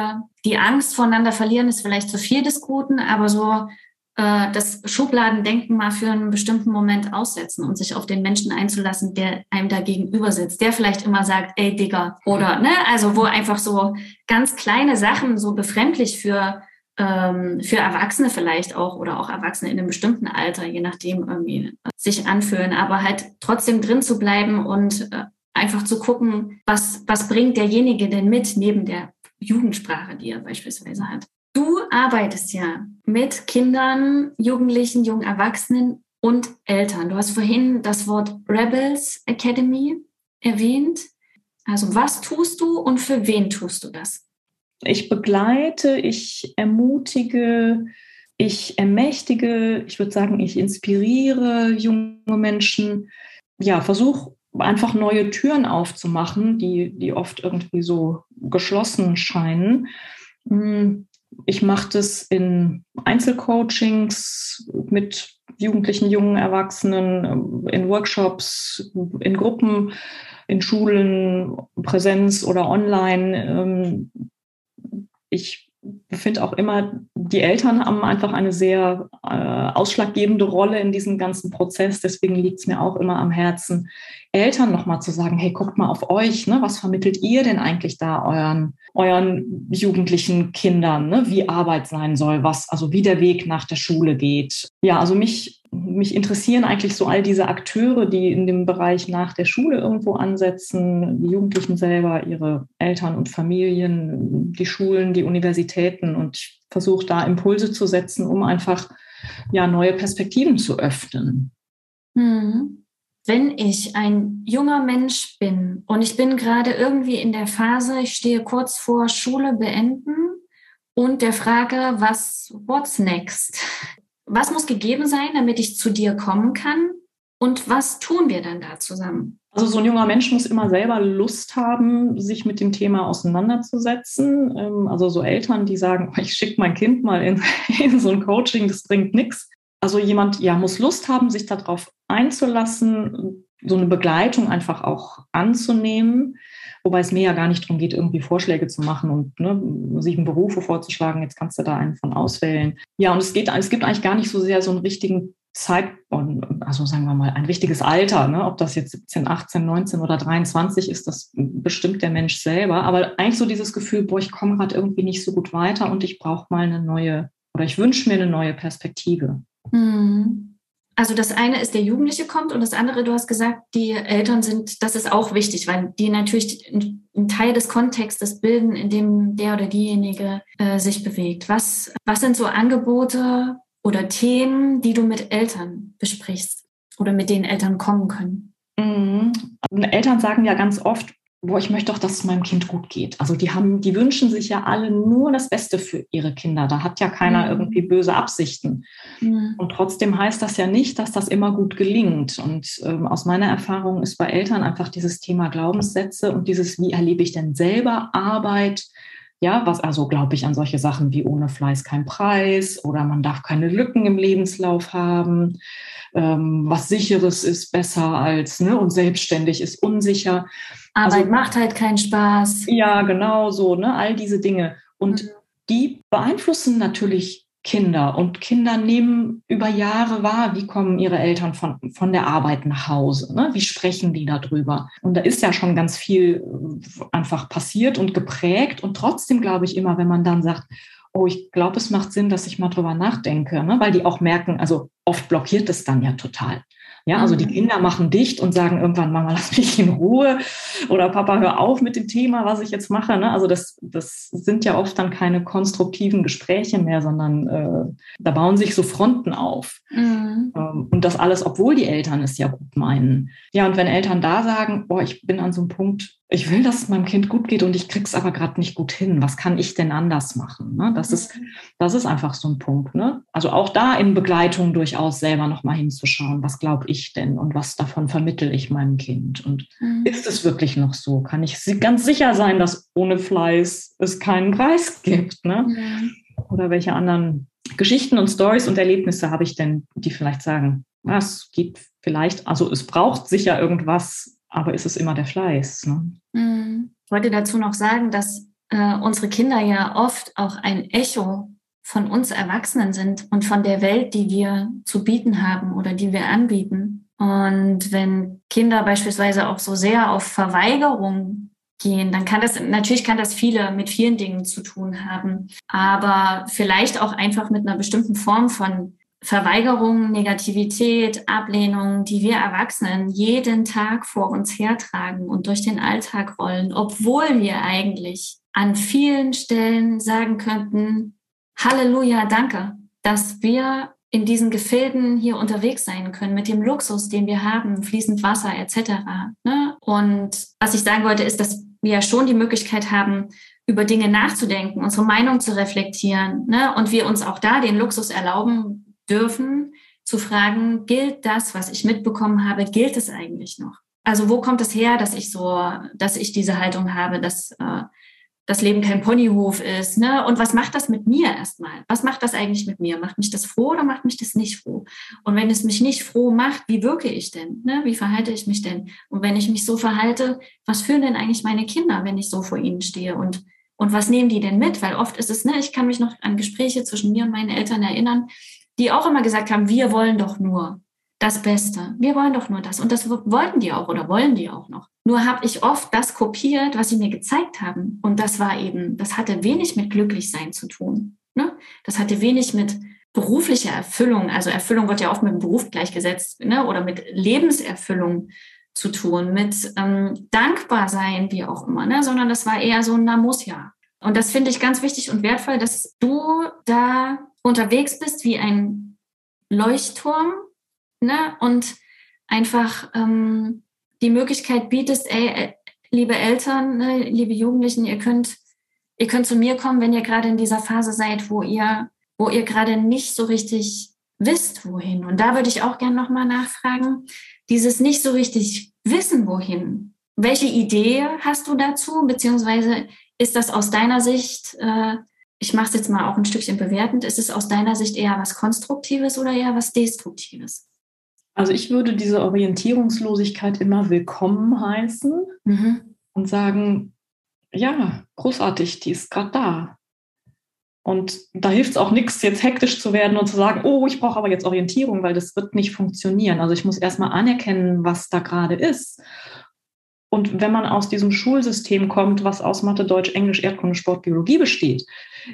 die Angst voneinander verlieren ist vielleicht zu viel des Guten, aber so äh, das Schubladendenken mal für einen bestimmten Moment aussetzen und sich auf den Menschen einzulassen, der einem da gegenüber sitzt, der vielleicht immer sagt, ey Digger, oder, ne, also wo einfach so ganz kleine Sachen so befremdlich für für Erwachsene vielleicht auch oder auch Erwachsene in einem bestimmten Alter, je nachdem irgendwie sich anfühlen, aber halt trotzdem drin zu bleiben und äh, einfach zu gucken, was, was bringt derjenige denn mit neben der Jugendsprache, die er beispielsweise hat. Du arbeitest ja mit Kindern, Jugendlichen, jungen Erwachsenen und Eltern. Du hast vorhin das Wort Rebels Academy erwähnt. Also was tust du und für wen tust du das? Ich begleite, ich ermutige, ich ermächtige, ich würde sagen, ich inspiriere junge Menschen. Ja, versuche einfach neue Türen aufzumachen, die, die oft irgendwie so geschlossen scheinen. Hm, ich mache das in Einzelcoachings mit Jugendlichen, jungen Erwachsenen, in Workshops, in Gruppen, in Schulen, Präsenz oder online. Ich finde auch immer, die Eltern haben einfach eine sehr äh, ausschlaggebende Rolle in diesem ganzen Prozess. Deswegen liegt es mir auch immer am Herzen, Eltern nochmal zu sagen, hey, guckt mal auf euch, ne? was vermittelt ihr denn eigentlich da euren, euren jugendlichen Kindern, ne? wie Arbeit sein soll, was, also wie der Weg nach der Schule geht. Ja, also mich, mich interessieren eigentlich so all diese Akteure, die in dem Bereich nach der Schule irgendwo ansetzen, die Jugendlichen selber, ihre Eltern und Familien, die Schulen, die Universitäten und ich versuche da Impulse zu setzen, um einfach ja neue Perspektiven zu öffnen. Hm wenn ich ein junger Mensch bin und ich bin gerade irgendwie in der Phase, ich stehe kurz vor Schule beenden und der Frage, was, what's next? Was muss gegeben sein, damit ich zu dir kommen kann? Und was tun wir dann da zusammen? Also so ein junger Mensch muss immer selber Lust haben, sich mit dem Thema auseinanderzusetzen. Ähm, also so Eltern, die sagen, <laughs> ich schicke mein Kind mal in, <laughs> in so ein Coaching, das bringt nichts. Also jemand, ja, muss Lust haben, sich darauf einzulassen, so eine Begleitung einfach auch anzunehmen. Wobei es mir ja gar nicht darum geht, irgendwie Vorschläge zu machen und ne, sieben Berufe vorzuschlagen. Jetzt kannst du da einen von auswählen. Ja, und es geht, es gibt eigentlich gar nicht so sehr so einen richtigen Zeit, also sagen wir mal, ein richtiges Alter, ne? ob das jetzt 17, 18, 19 oder 23 ist, das bestimmt der Mensch selber. Aber eigentlich so dieses Gefühl, boah, ich komme gerade irgendwie nicht so gut weiter und ich brauche mal eine neue, oder ich wünsche mir eine neue Perspektive. Hm. Also das eine ist, der Jugendliche kommt und das andere, du hast gesagt, die Eltern sind, das ist auch wichtig, weil die natürlich einen Teil des Kontextes bilden, in dem der oder diejenige äh, sich bewegt. Was, was sind so Angebote oder Themen, die du mit Eltern besprichst oder mit denen Eltern kommen können? Mhm. Eltern sagen ja ganz oft, boah, ich möchte doch, dass es meinem Kind gut geht. Also die haben, die wünschen sich ja alle nur das Beste für ihre Kinder. Da hat ja keiner mhm. irgendwie böse Absichten. Mhm. Und trotzdem heißt das ja nicht, dass das immer gut gelingt. Und ähm, aus meiner Erfahrung ist bei Eltern einfach dieses Thema Glaubenssätze und dieses, wie erlebe ich denn selber Arbeit? Ja, was also glaube ich an solche Sachen wie ohne Fleiß kein Preis oder man darf keine Lücken im Lebenslauf haben. Ähm, was sicheres ist besser als ne, und selbstständig ist unsicher. Arbeit also, macht halt keinen Spaß. Ja, genau so, ne? All diese Dinge. Und mhm. die beeinflussen natürlich Kinder und Kinder nehmen über Jahre wahr, wie kommen ihre Eltern von, von der Arbeit nach Hause, ne? wie sprechen die darüber. Und da ist ja schon ganz viel äh, einfach passiert und geprägt. Und trotzdem glaube ich immer, wenn man dann sagt, oh, ich glaube, es macht Sinn, dass ich mal drüber nachdenke, ne? weil die auch merken, also oft blockiert es dann ja total. Ja, also die mhm. Kinder machen dicht und sagen irgendwann, Mama, lass mich in Ruhe oder Papa, hör auf mit dem Thema, was ich jetzt mache. Ne? Also das, das sind ja oft dann keine konstruktiven Gespräche mehr, sondern äh, da bauen sich so Fronten auf. Mhm. Ähm, und das alles, obwohl die Eltern es ja gut meinen. Ja, und wenn Eltern da sagen, boah, ich bin an so einem Punkt, ich will, dass es meinem Kind gut geht und ich krieg's aber gerade nicht gut hin. Was kann ich denn anders machen? Ne? Das, ist, mhm. das ist einfach so ein Punkt. Ne? Also auch da in Begleitung durchaus selber nochmal hinzuschauen, was glaube ich denn und was davon vermittel ich meinem Kind? Und mhm. ist es wirklich noch so? Kann ich ganz sicher sein, dass ohne Fleiß es keinen Preis gibt? Ne? Mhm. Oder welche anderen Geschichten und Stories und Erlebnisse habe ich denn, die vielleicht sagen, was geht vielleicht, also es braucht sicher irgendwas, aber ist es immer der Fleiß? Ne? Mhm. Ich wollte dazu noch sagen, dass äh, unsere Kinder ja oft auch ein Echo von uns Erwachsenen sind und von der Welt, die wir zu bieten haben oder die wir anbieten. Und wenn Kinder beispielsweise auch so sehr auf Verweigerung gehen, dann kann das, natürlich kann das viele mit vielen Dingen zu tun haben, aber vielleicht auch einfach mit einer bestimmten Form von Verweigerung, Negativität, Ablehnung, die wir Erwachsenen jeden Tag vor uns hertragen und durch den Alltag rollen, obwohl wir eigentlich an vielen Stellen sagen könnten, Halleluja, danke, dass wir in diesen Gefilden hier unterwegs sein können mit dem Luxus, den wir haben, fließend Wasser etc. Ne? Und was ich sagen wollte, ist, dass wir ja schon die Möglichkeit haben, über Dinge nachzudenken, unsere Meinung zu reflektieren ne? und wir uns auch da den Luxus erlauben dürfen, zu fragen, gilt das, was ich mitbekommen habe, gilt es eigentlich noch? Also wo kommt es her, dass ich so, dass ich diese Haltung habe, dass äh, das Leben kein Ponyhof ist, ne? Und was macht das mit mir erstmal? Was macht das eigentlich mit mir? Macht mich das froh oder macht mich das nicht froh? Und wenn es mich nicht froh macht, wie wirke ich denn? Ne? Wie verhalte ich mich denn? Und wenn ich mich so verhalte, was führen denn eigentlich meine Kinder, wenn ich so vor ihnen stehe? Und und was nehmen die denn mit? Weil oft ist es, ne, ich kann mich noch an Gespräche zwischen mir und meinen Eltern erinnern, die auch immer gesagt haben, wir wollen doch nur das Beste. Wir wollen doch nur das. Und das wollten die auch oder wollen die auch noch. Nur habe ich oft das kopiert, was sie mir gezeigt haben. Und das war eben, das hatte wenig mit Glücklichsein zu tun. Ne? Das hatte wenig mit beruflicher Erfüllung, also Erfüllung wird ja oft mit dem Beruf gleichgesetzt, ne? oder mit Lebenserfüllung zu tun, mit ähm, dankbar sein, wie auch immer, ne? sondern das war eher so ein Na muss ja. Und das finde ich ganz wichtig und wertvoll, dass du da unterwegs bist wie ein Leuchtturm ne? und einfach ähm, die Möglichkeit bietest, ey, äh, liebe Eltern, ne, liebe Jugendlichen, ihr könnt, ihr könnt zu mir kommen, wenn ihr gerade in dieser Phase seid, wo ihr, wo ihr gerade nicht so richtig wisst, wohin. Und da würde ich auch gerne nochmal nachfragen, dieses nicht so richtig wissen, wohin. Welche Idee hast du dazu? Beziehungsweise ist das aus deiner Sicht, äh, ich mache es jetzt mal auch ein Stückchen bewertend, ist es aus deiner Sicht eher was Konstruktives oder eher was Destruktives? Also ich würde diese Orientierungslosigkeit immer willkommen heißen mhm. und sagen, ja, großartig, die ist gerade da. Und da hilft es auch nichts, jetzt hektisch zu werden und zu sagen, oh, ich brauche aber jetzt Orientierung, weil das wird nicht funktionieren. Also ich muss erstmal anerkennen, was da gerade ist. Und wenn man aus diesem Schulsystem kommt, was aus Mathe, Deutsch, Englisch, Erdkunde, Sport, Biologie besteht,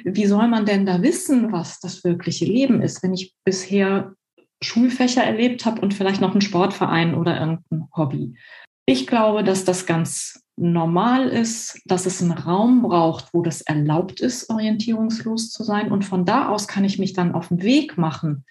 wie soll man denn da wissen, was das wirkliche Leben ist, wenn ich bisher Schulfächer erlebt habe und vielleicht noch einen Sportverein oder irgendein Hobby? Ich glaube, dass das ganz normal ist, dass es einen Raum braucht, wo das erlaubt ist, orientierungslos zu sein. Und von da aus kann ich mich dann auf den Weg machen,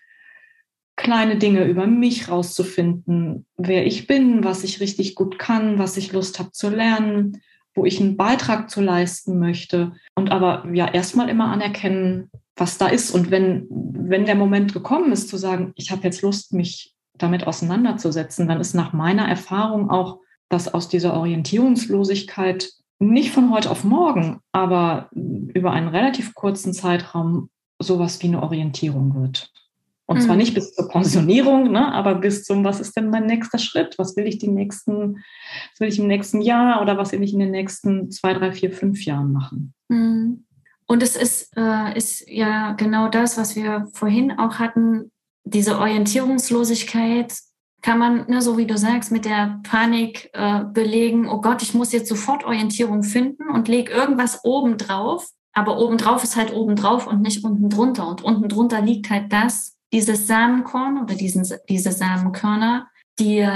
kleine Dinge über mich rauszufinden, wer ich bin, was ich richtig gut kann, was ich Lust habe zu lernen, wo ich einen Beitrag zu leisten möchte. Und aber ja, erstmal immer anerkennen, was da ist. Und wenn, wenn der Moment gekommen ist, zu sagen, ich habe jetzt Lust, mich damit auseinanderzusetzen, dann ist nach meiner Erfahrung auch dass aus dieser Orientierungslosigkeit nicht von heute auf morgen, aber über einen relativ kurzen Zeitraum sowas wie eine Orientierung wird. Und mhm. zwar nicht bis zur Pensionierung, ne, aber bis zum, was ist denn mein nächster Schritt? Was will ich die nächsten, was will ich im nächsten Jahr oder was will ich in den nächsten zwei, drei, vier, fünf Jahren machen? Mhm. Und es ist, äh, ist ja genau das, was wir vorhin auch hatten, diese Orientierungslosigkeit kann man, ne, so wie du sagst, mit der Panik äh, belegen, oh Gott, ich muss jetzt sofort Orientierung finden und leg irgendwas oben drauf. Aber oben drauf ist halt oben drauf und nicht unten drunter. Und unten drunter liegt halt das, dieses Samenkorn oder diesen, diese Samenkörner, die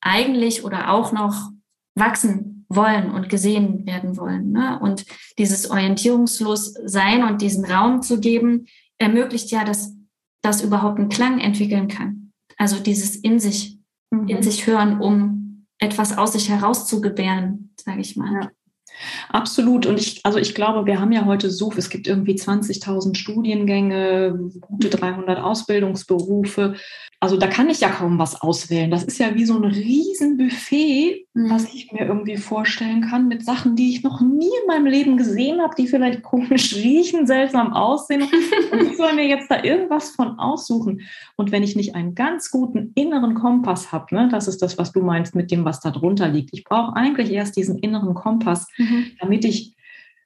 eigentlich oder auch noch wachsen wollen und gesehen werden wollen. Ne? Und dieses orientierungslos sein und diesen Raum zu geben, ermöglicht ja, dass das überhaupt einen Klang entwickeln kann. Also dieses in sich, mhm. in sich hören, um etwas aus sich herauszugebären, sage ich mal. Ja. Absolut. Und ich, also ich glaube, wir haben ja heute so, es gibt irgendwie 20.000 Studiengänge, gute 300 Ausbildungsberufe also da kann ich ja kaum was auswählen. Das ist ja wie so ein Riesenbuffet, mhm. was ich mir irgendwie vorstellen kann mit Sachen, die ich noch nie in meinem Leben gesehen habe, die vielleicht komisch <laughs> riechen, seltsam aussehen. Und ich soll mir jetzt da irgendwas von aussuchen. Und wenn ich nicht einen ganz guten inneren Kompass habe, ne, das ist das, was du meinst mit dem, was da drunter liegt. Ich brauche eigentlich erst diesen inneren Kompass, mhm. damit ich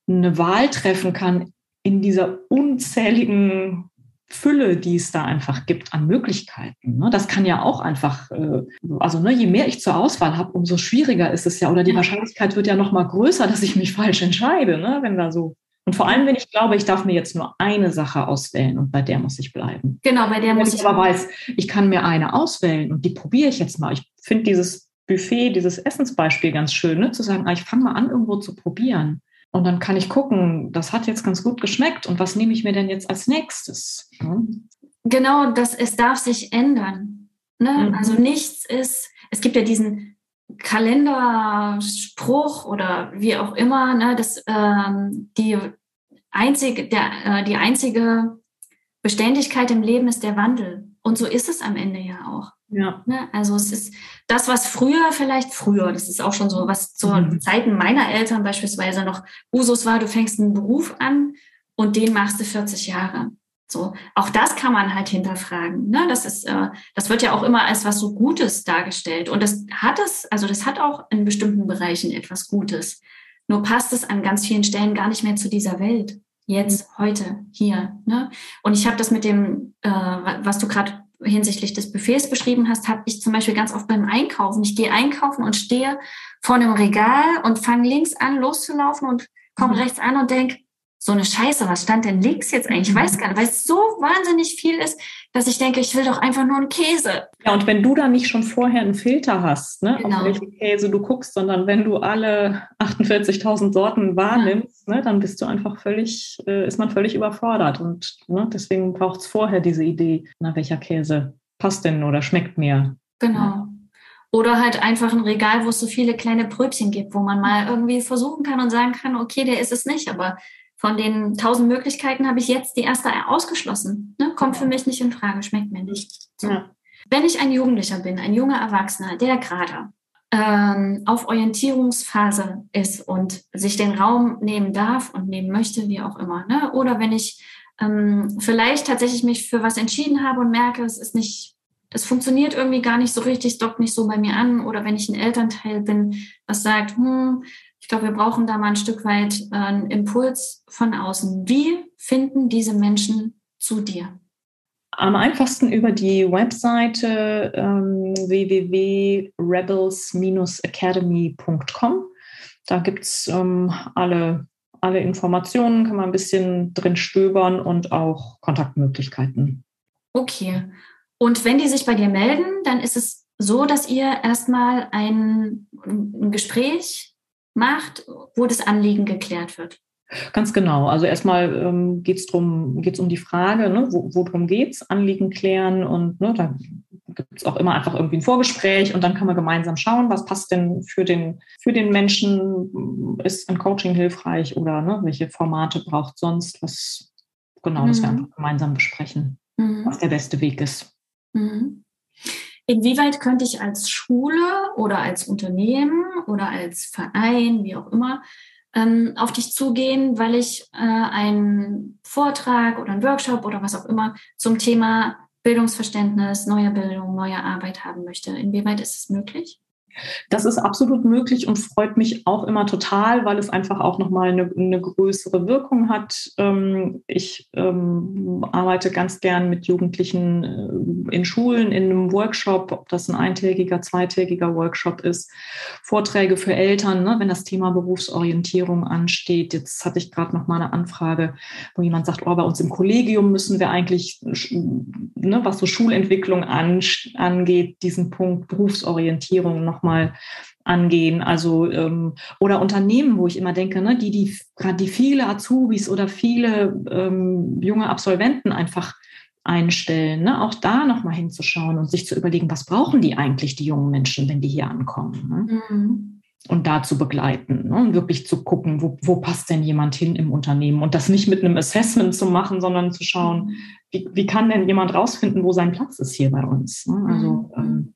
eine Wahl treffen kann in dieser unzähligen Fülle, die es da einfach gibt an Möglichkeiten. Ne? Das kann ja auch einfach, äh, also ne, je mehr ich zur Auswahl habe, umso schwieriger ist es ja, oder die Wahrscheinlichkeit wird ja noch mal größer, dass ich mich <laughs> falsch entscheide, ne? wenn da so. Und vor allem, wenn ich glaube, ich darf mir jetzt nur eine Sache auswählen und bei der muss ich bleiben. Genau, bei der wenn muss ich. aber weiß, ich kann mir eine auswählen und die probiere ich jetzt mal. Ich finde dieses Buffet, dieses Essensbeispiel ganz schön, ne? zu sagen, ah, ich fange mal an, irgendwo zu probieren. Und dann kann ich gucken, das hat jetzt ganz gut geschmeckt und was nehme ich mir denn jetzt als nächstes? Hm? Genau, das, es darf sich ändern. Ne? Mhm. Also nichts ist, es gibt ja diesen Kalenderspruch oder wie auch immer, ne, dass ähm, die, einzige, der, äh, die einzige Beständigkeit im Leben ist der Wandel. Und so ist es am Ende ja auch. Ja. Ne? Also es ist das, was früher vielleicht früher, das ist auch schon so, was zu mhm. Zeiten meiner Eltern beispielsweise noch Usus war, du fängst einen Beruf an und den machst du 40 Jahre. So, auch das kann man halt hinterfragen. Ne? Das ist, äh, das wird ja auch immer als was so Gutes dargestellt. Und das hat es, also das hat auch in bestimmten Bereichen etwas Gutes. Nur passt es an ganz vielen Stellen gar nicht mehr zu dieser Welt. Jetzt, mhm. heute, hier. Ne? Und ich habe das mit dem, äh, was du gerade hinsichtlich des Buffets beschrieben hast, habe ich zum Beispiel ganz oft beim Einkaufen. Ich gehe einkaufen und stehe vor einem Regal und fange links an loszulaufen und komme mhm. rechts an und denke, so eine Scheiße, was stand denn links jetzt eigentlich? Ich weiß gar nicht, weil es so wahnsinnig viel ist, dass ich denke, ich will doch einfach nur einen Käse. Ja, und wenn du da nicht schon vorher einen Filter hast, ne, genau. auf welchen Käse du guckst, sondern wenn du alle 48.000 Sorten wahrnimmst, ja. ne, dann bist du einfach völlig, äh, ist man völlig überfordert. Und ne, deswegen braucht es vorher diese Idee, na, welcher Käse passt denn oder schmeckt mir. Genau. Oder halt einfach ein Regal, wo es so viele kleine Brötchen gibt, wo man mal irgendwie versuchen kann und sagen kann, okay, der ist es nicht, aber von den tausend Möglichkeiten habe ich jetzt die erste ausgeschlossen. Ne? Kommt für mich nicht in Frage, schmeckt mir nicht. So. Ja. Wenn ich ein Jugendlicher bin, ein junger Erwachsener, der gerade ähm, auf Orientierungsphase ist und sich den Raum nehmen darf und nehmen möchte, wie auch immer. Ne? Oder wenn ich ähm, vielleicht tatsächlich mich für was entschieden habe und merke, es ist nicht, das funktioniert irgendwie gar nicht so richtig, dockt nicht so bei mir an. Oder wenn ich ein Elternteil bin, was sagt, hm, glaube, wir brauchen da mal ein Stück weit äh, einen Impuls von außen. Wie finden diese Menschen zu dir? Am einfachsten über die Webseite ähm, www.rebels-academy.com. Da gibt es ähm, alle, alle Informationen, kann man ein bisschen drin stöbern und auch Kontaktmöglichkeiten. Okay. Und wenn die sich bei dir melden, dann ist es so, dass ihr erstmal ein, ein Gespräch macht, wo das Anliegen geklärt wird. Ganz genau. Also erstmal ähm, geht es drum, geht's um die Frage, ne, wo, worum geht es, Anliegen klären und ne, da gibt es auch immer einfach irgendwie ein Vorgespräch und dann kann man gemeinsam schauen, was passt denn für den, für den Menschen, ist ein Coaching hilfreich oder ne, welche Formate braucht sonst, was genau, mhm. das wir einfach gemeinsam besprechen, mhm. was der beste Weg ist. Mhm. Inwieweit könnte ich als Schule oder als Unternehmen oder als Verein, wie auch immer, ähm, auf dich zugehen, weil ich äh, einen Vortrag oder einen Workshop oder was auch immer zum Thema Bildungsverständnis, neue Bildung, neue Arbeit haben möchte? Inwieweit ist es möglich? Das ist absolut möglich und freut mich auch immer total, weil es einfach auch nochmal eine, eine größere Wirkung hat. Ähm, ich ähm, arbeite ganz gern mit Jugendlichen äh, in Schulen, in einem Workshop, ob das ein eintägiger, zweitägiger Workshop ist, Vorträge für Eltern, ne, wenn das Thema Berufsorientierung ansteht. Jetzt hatte ich gerade noch mal eine Anfrage, wo jemand sagt, oh, bei uns im Kollegium müssen wir eigentlich, ne, was so Schulentwicklung an, angeht, diesen Punkt Berufsorientierung noch nochmal angehen. Also ähm, oder Unternehmen, wo ich immer denke, ne, die, die gerade die viele Azubis oder viele ähm, junge Absolventen einfach einstellen, ne? auch da nochmal hinzuschauen und sich zu überlegen, was brauchen die eigentlich, die jungen Menschen, wenn die hier ankommen. Ne? Mhm. Und da zu begleiten ne? und wirklich zu gucken, wo, wo passt denn jemand hin im Unternehmen und das nicht mit einem Assessment zu machen, sondern zu schauen, wie, wie kann denn jemand rausfinden, wo sein Platz ist hier bei uns. Ne? Also mhm. ähm,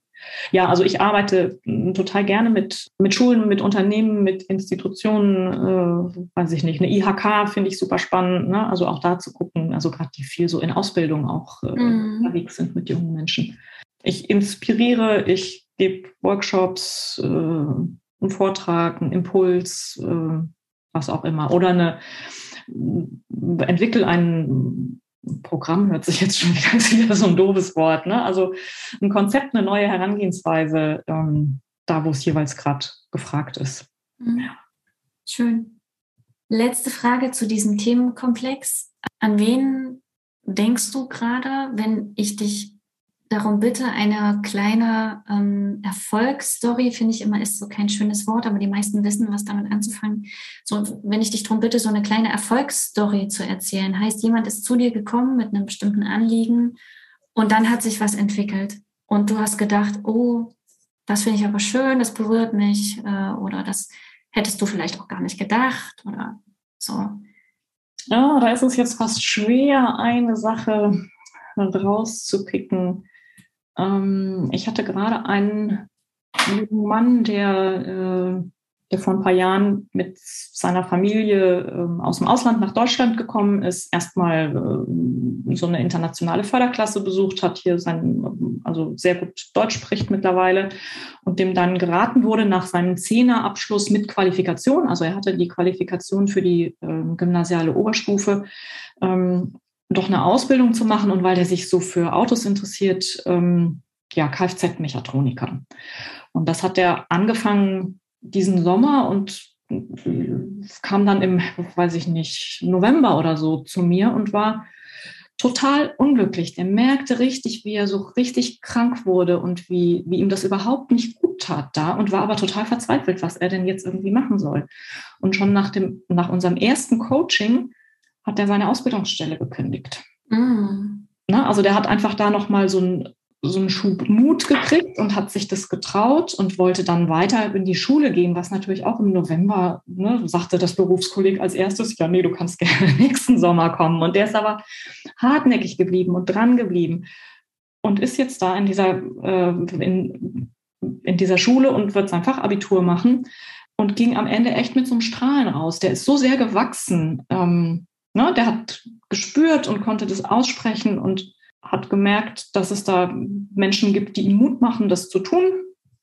ja, also ich arbeite hm, total gerne mit, mit Schulen, mit Unternehmen, mit Institutionen, äh, weiß ich nicht. Eine IHK finde ich super spannend, ne? also auch da zu gucken, also gerade die viel so in Ausbildung auch äh, mhm. unterwegs sind mit jungen Menschen. Ich inspiriere, ich gebe Workshops, äh, einen Vortrag, einen Impuls, äh, was auch immer. Oder eine entwickle einen Programm hört sich jetzt schon <laughs> wieder so ein doofes Wort. Ne? Also ein Konzept, eine neue Herangehensweise, ähm, da wo es jeweils gerade gefragt ist. Mhm. Schön. Letzte Frage zu diesem Themenkomplex. An wen denkst du gerade, wenn ich dich darum bitte, eine kleine ähm, Erfolgsstory, finde ich immer, ist so kein schönes Wort, aber die meisten wissen, was damit anzufangen. So, wenn ich dich darum bitte, so eine kleine Erfolgsstory zu erzählen, heißt, jemand ist zu dir gekommen mit einem bestimmten Anliegen und dann hat sich was entwickelt. Und du hast gedacht, oh, das finde ich aber schön, das berührt mich, äh, oder das hättest du vielleicht auch gar nicht gedacht, oder so. Ja, da ist es jetzt fast schwer, eine Sache rauszupicken. Ähm, ich hatte gerade einen jungen Mann, der, äh, der vor ein paar Jahren mit seiner Familie äh, aus dem Ausland nach Deutschland gekommen ist, erstmal äh, so eine internationale Förderklasse besucht hat, hier sein, also sehr gut Deutsch spricht mittlerweile und dem dann geraten wurde nach seinem Zehnerabschluss mit Qualifikation, also er hatte die Qualifikation für die ähm, gymnasiale Oberstufe, ähm, doch eine Ausbildung zu machen und weil der sich so für Autos interessiert, ähm, ja, Kfz-Mechatroniker. Und das hat er angefangen diesen Sommer und kam dann im, weiß ich nicht, November oder so zu mir und war total unglücklich. Der merkte richtig, wie er so richtig krank wurde und wie, wie ihm das überhaupt nicht gut tat da und war aber total verzweifelt, was er denn jetzt irgendwie machen soll. Und schon nach, dem, nach unserem ersten Coaching hat er seine Ausbildungsstelle gekündigt. Mm. Na, also der hat einfach da nochmal so ein so einen Schub Mut gekriegt und hat sich das getraut und wollte dann weiter in die Schule gehen, was natürlich auch im November, ne, sagte das Berufskolleg als erstes, ja, nee, du kannst <laughs> gerne nächsten Sommer kommen. Und der ist aber hartnäckig geblieben und dran geblieben und ist jetzt da in dieser, äh, in, in dieser Schule und wird sein Fachabitur machen und ging am Ende echt mit so einem Strahlen raus. Der ist so sehr gewachsen. Ähm, ne, der hat gespürt und konnte das aussprechen und hat gemerkt, dass es da Menschen gibt, die ihm Mut machen, das zu tun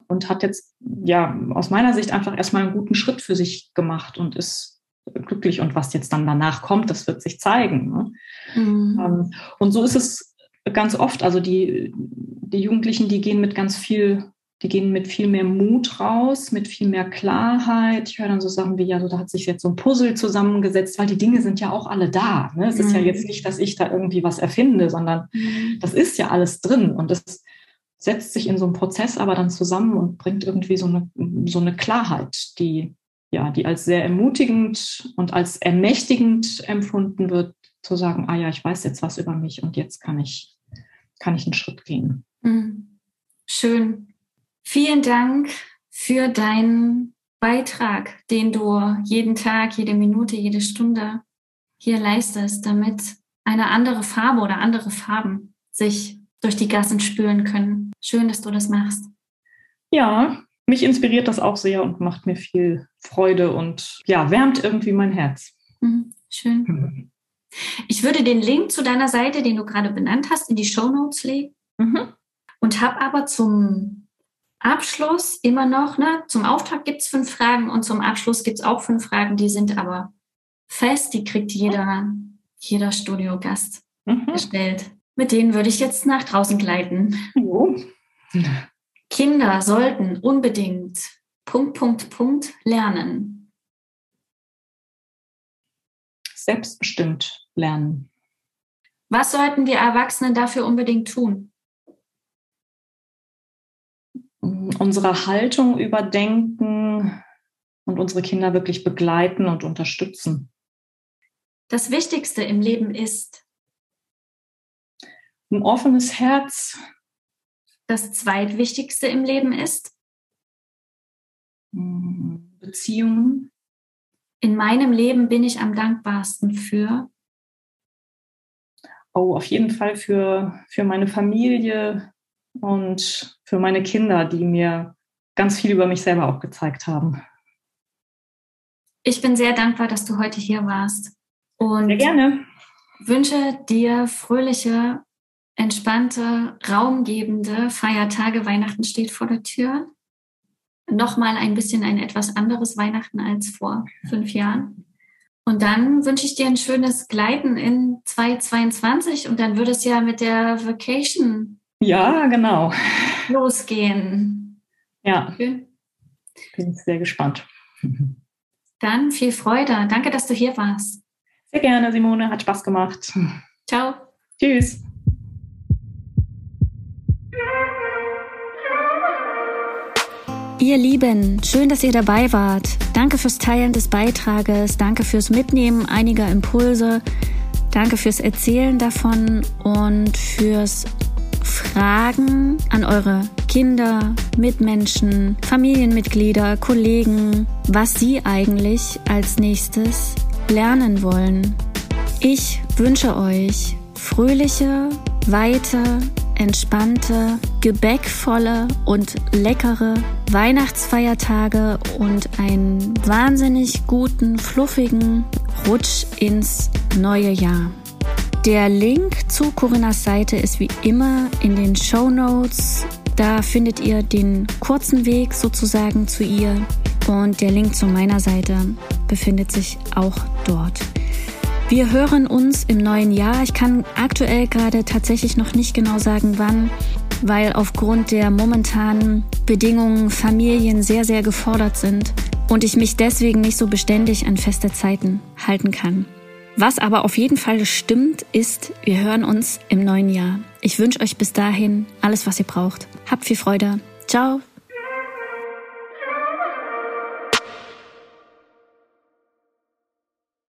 und hat jetzt, ja, aus meiner Sicht einfach erstmal einen guten Schritt für sich gemacht und ist glücklich. Und was jetzt dann danach kommt, das wird sich zeigen. Ne? Mhm. Ähm, und so ist es ganz oft. Also die, die Jugendlichen, die gehen mit ganz viel die gehen mit viel mehr Mut raus, mit viel mehr Klarheit. Ich höre dann so Sachen wie, ja, so, da hat sich jetzt so ein Puzzle zusammengesetzt, weil die Dinge sind ja auch alle da. Ne? Es mhm. ist ja mhm. jetzt nicht, dass ich da irgendwie was erfinde, sondern mhm. das ist ja alles drin und das setzt sich in so einem Prozess aber dann zusammen und bringt irgendwie so eine, so eine Klarheit, die, ja, die als sehr ermutigend und als ermächtigend empfunden wird, zu sagen, ah ja, ich weiß jetzt was über mich und jetzt kann ich, kann ich einen Schritt gehen. Mhm. Schön. Vielen Dank für deinen Beitrag, den du jeden Tag, jede Minute, jede Stunde hier leistest, damit eine andere Farbe oder andere Farben sich durch die Gassen spüren können. Schön, dass du das machst. Ja, mich inspiriert das auch sehr und macht mir viel Freude und ja, wärmt irgendwie mein Herz. Mhm, schön. Mhm. Ich würde den Link zu deiner Seite, den du gerade benannt hast, in die Show Notes legen mhm. und habe aber zum Abschluss immer noch, ne? Zum Auftrag gibt es fünf Fragen und zum Abschluss gibt es auch fünf Fragen, die sind aber fest, die kriegt jeder, jeder Studiogast mhm. gestellt. Mit denen würde ich jetzt nach draußen gleiten. Jo. Kinder sollten unbedingt Punkt, Punkt, Punkt lernen. Selbstbestimmt lernen. Was sollten wir Erwachsenen dafür unbedingt tun? Unsere Haltung überdenken und unsere Kinder wirklich begleiten und unterstützen. Das Wichtigste im Leben ist ein offenes Herz. Das zweitwichtigste im Leben ist Beziehungen. In meinem Leben bin ich am dankbarsten für. Oh, auf jeden Fall für, für meine Familie, und für meine Kinder, die mir ganz viel über mich selber auch gezeigt haben. Ich bin sehr dankbar, dass du heute hier warst. Und sehr gerne. Wünsche dir fröhliche, entspannte, raumgebende Feiertage. Weihnachten steht vor der Tür. Nochmal ein bisschen ein etwas anderes Weihnachten als vor fünf Jahren. Und dann wünsche ich dir ein schönes Gleiten in 2022 und dann würde es ja mit der Vacation ja, genau. Losgehen. Ja. Schön. Bin sehr gespannt. Dann viel Freude. Danke, dass du hier warst. Sehr gerne, Simone. Hat Spaß gemacht. Ciao. Tschüss. Ihr Lieben, schön, dass ihr dabei wart. Danke fürs Teilen des Beitrages, danke fürs Mitnehmen einiger Impulse, danke fürs Erzählen davon und fürs Fragen an eure Kinder, Mitmenschen, Familienmitglieder, Kollegen, was sie eigentlich als nächstes lernen wollen. Ich wünsche euch fröhliche, weite, entspannte, gebäckvolle und leckere Weihnachtsfeiertage und einen wahnsinnig guten, fluffigen Rutsch ins neue Jahr. Der Link zu Corinnas Seite ist wie immer in den Show Notes. Da findet ihr den kurzen Weg sozusagen zu ihr und der Link zu meiner Seite befindet sich auch dort. Wir hören uns im neuen Jahr. Ich kann aktuell gerade tatsächlich noch nicht genau sagen, wann, weil aufgrund der momentanen Bedingungen Familien sehr, sehr gefordert sind und ich mich deswegen nicht so beständig an feste Zeiten halten kann. Was aber auf jeden Fall stimmt, ist, wir hören uns im neuen Jahr. Ich wünsche euch bis dahin alles, was ihr braucht. Habt viel Freude. Ciao.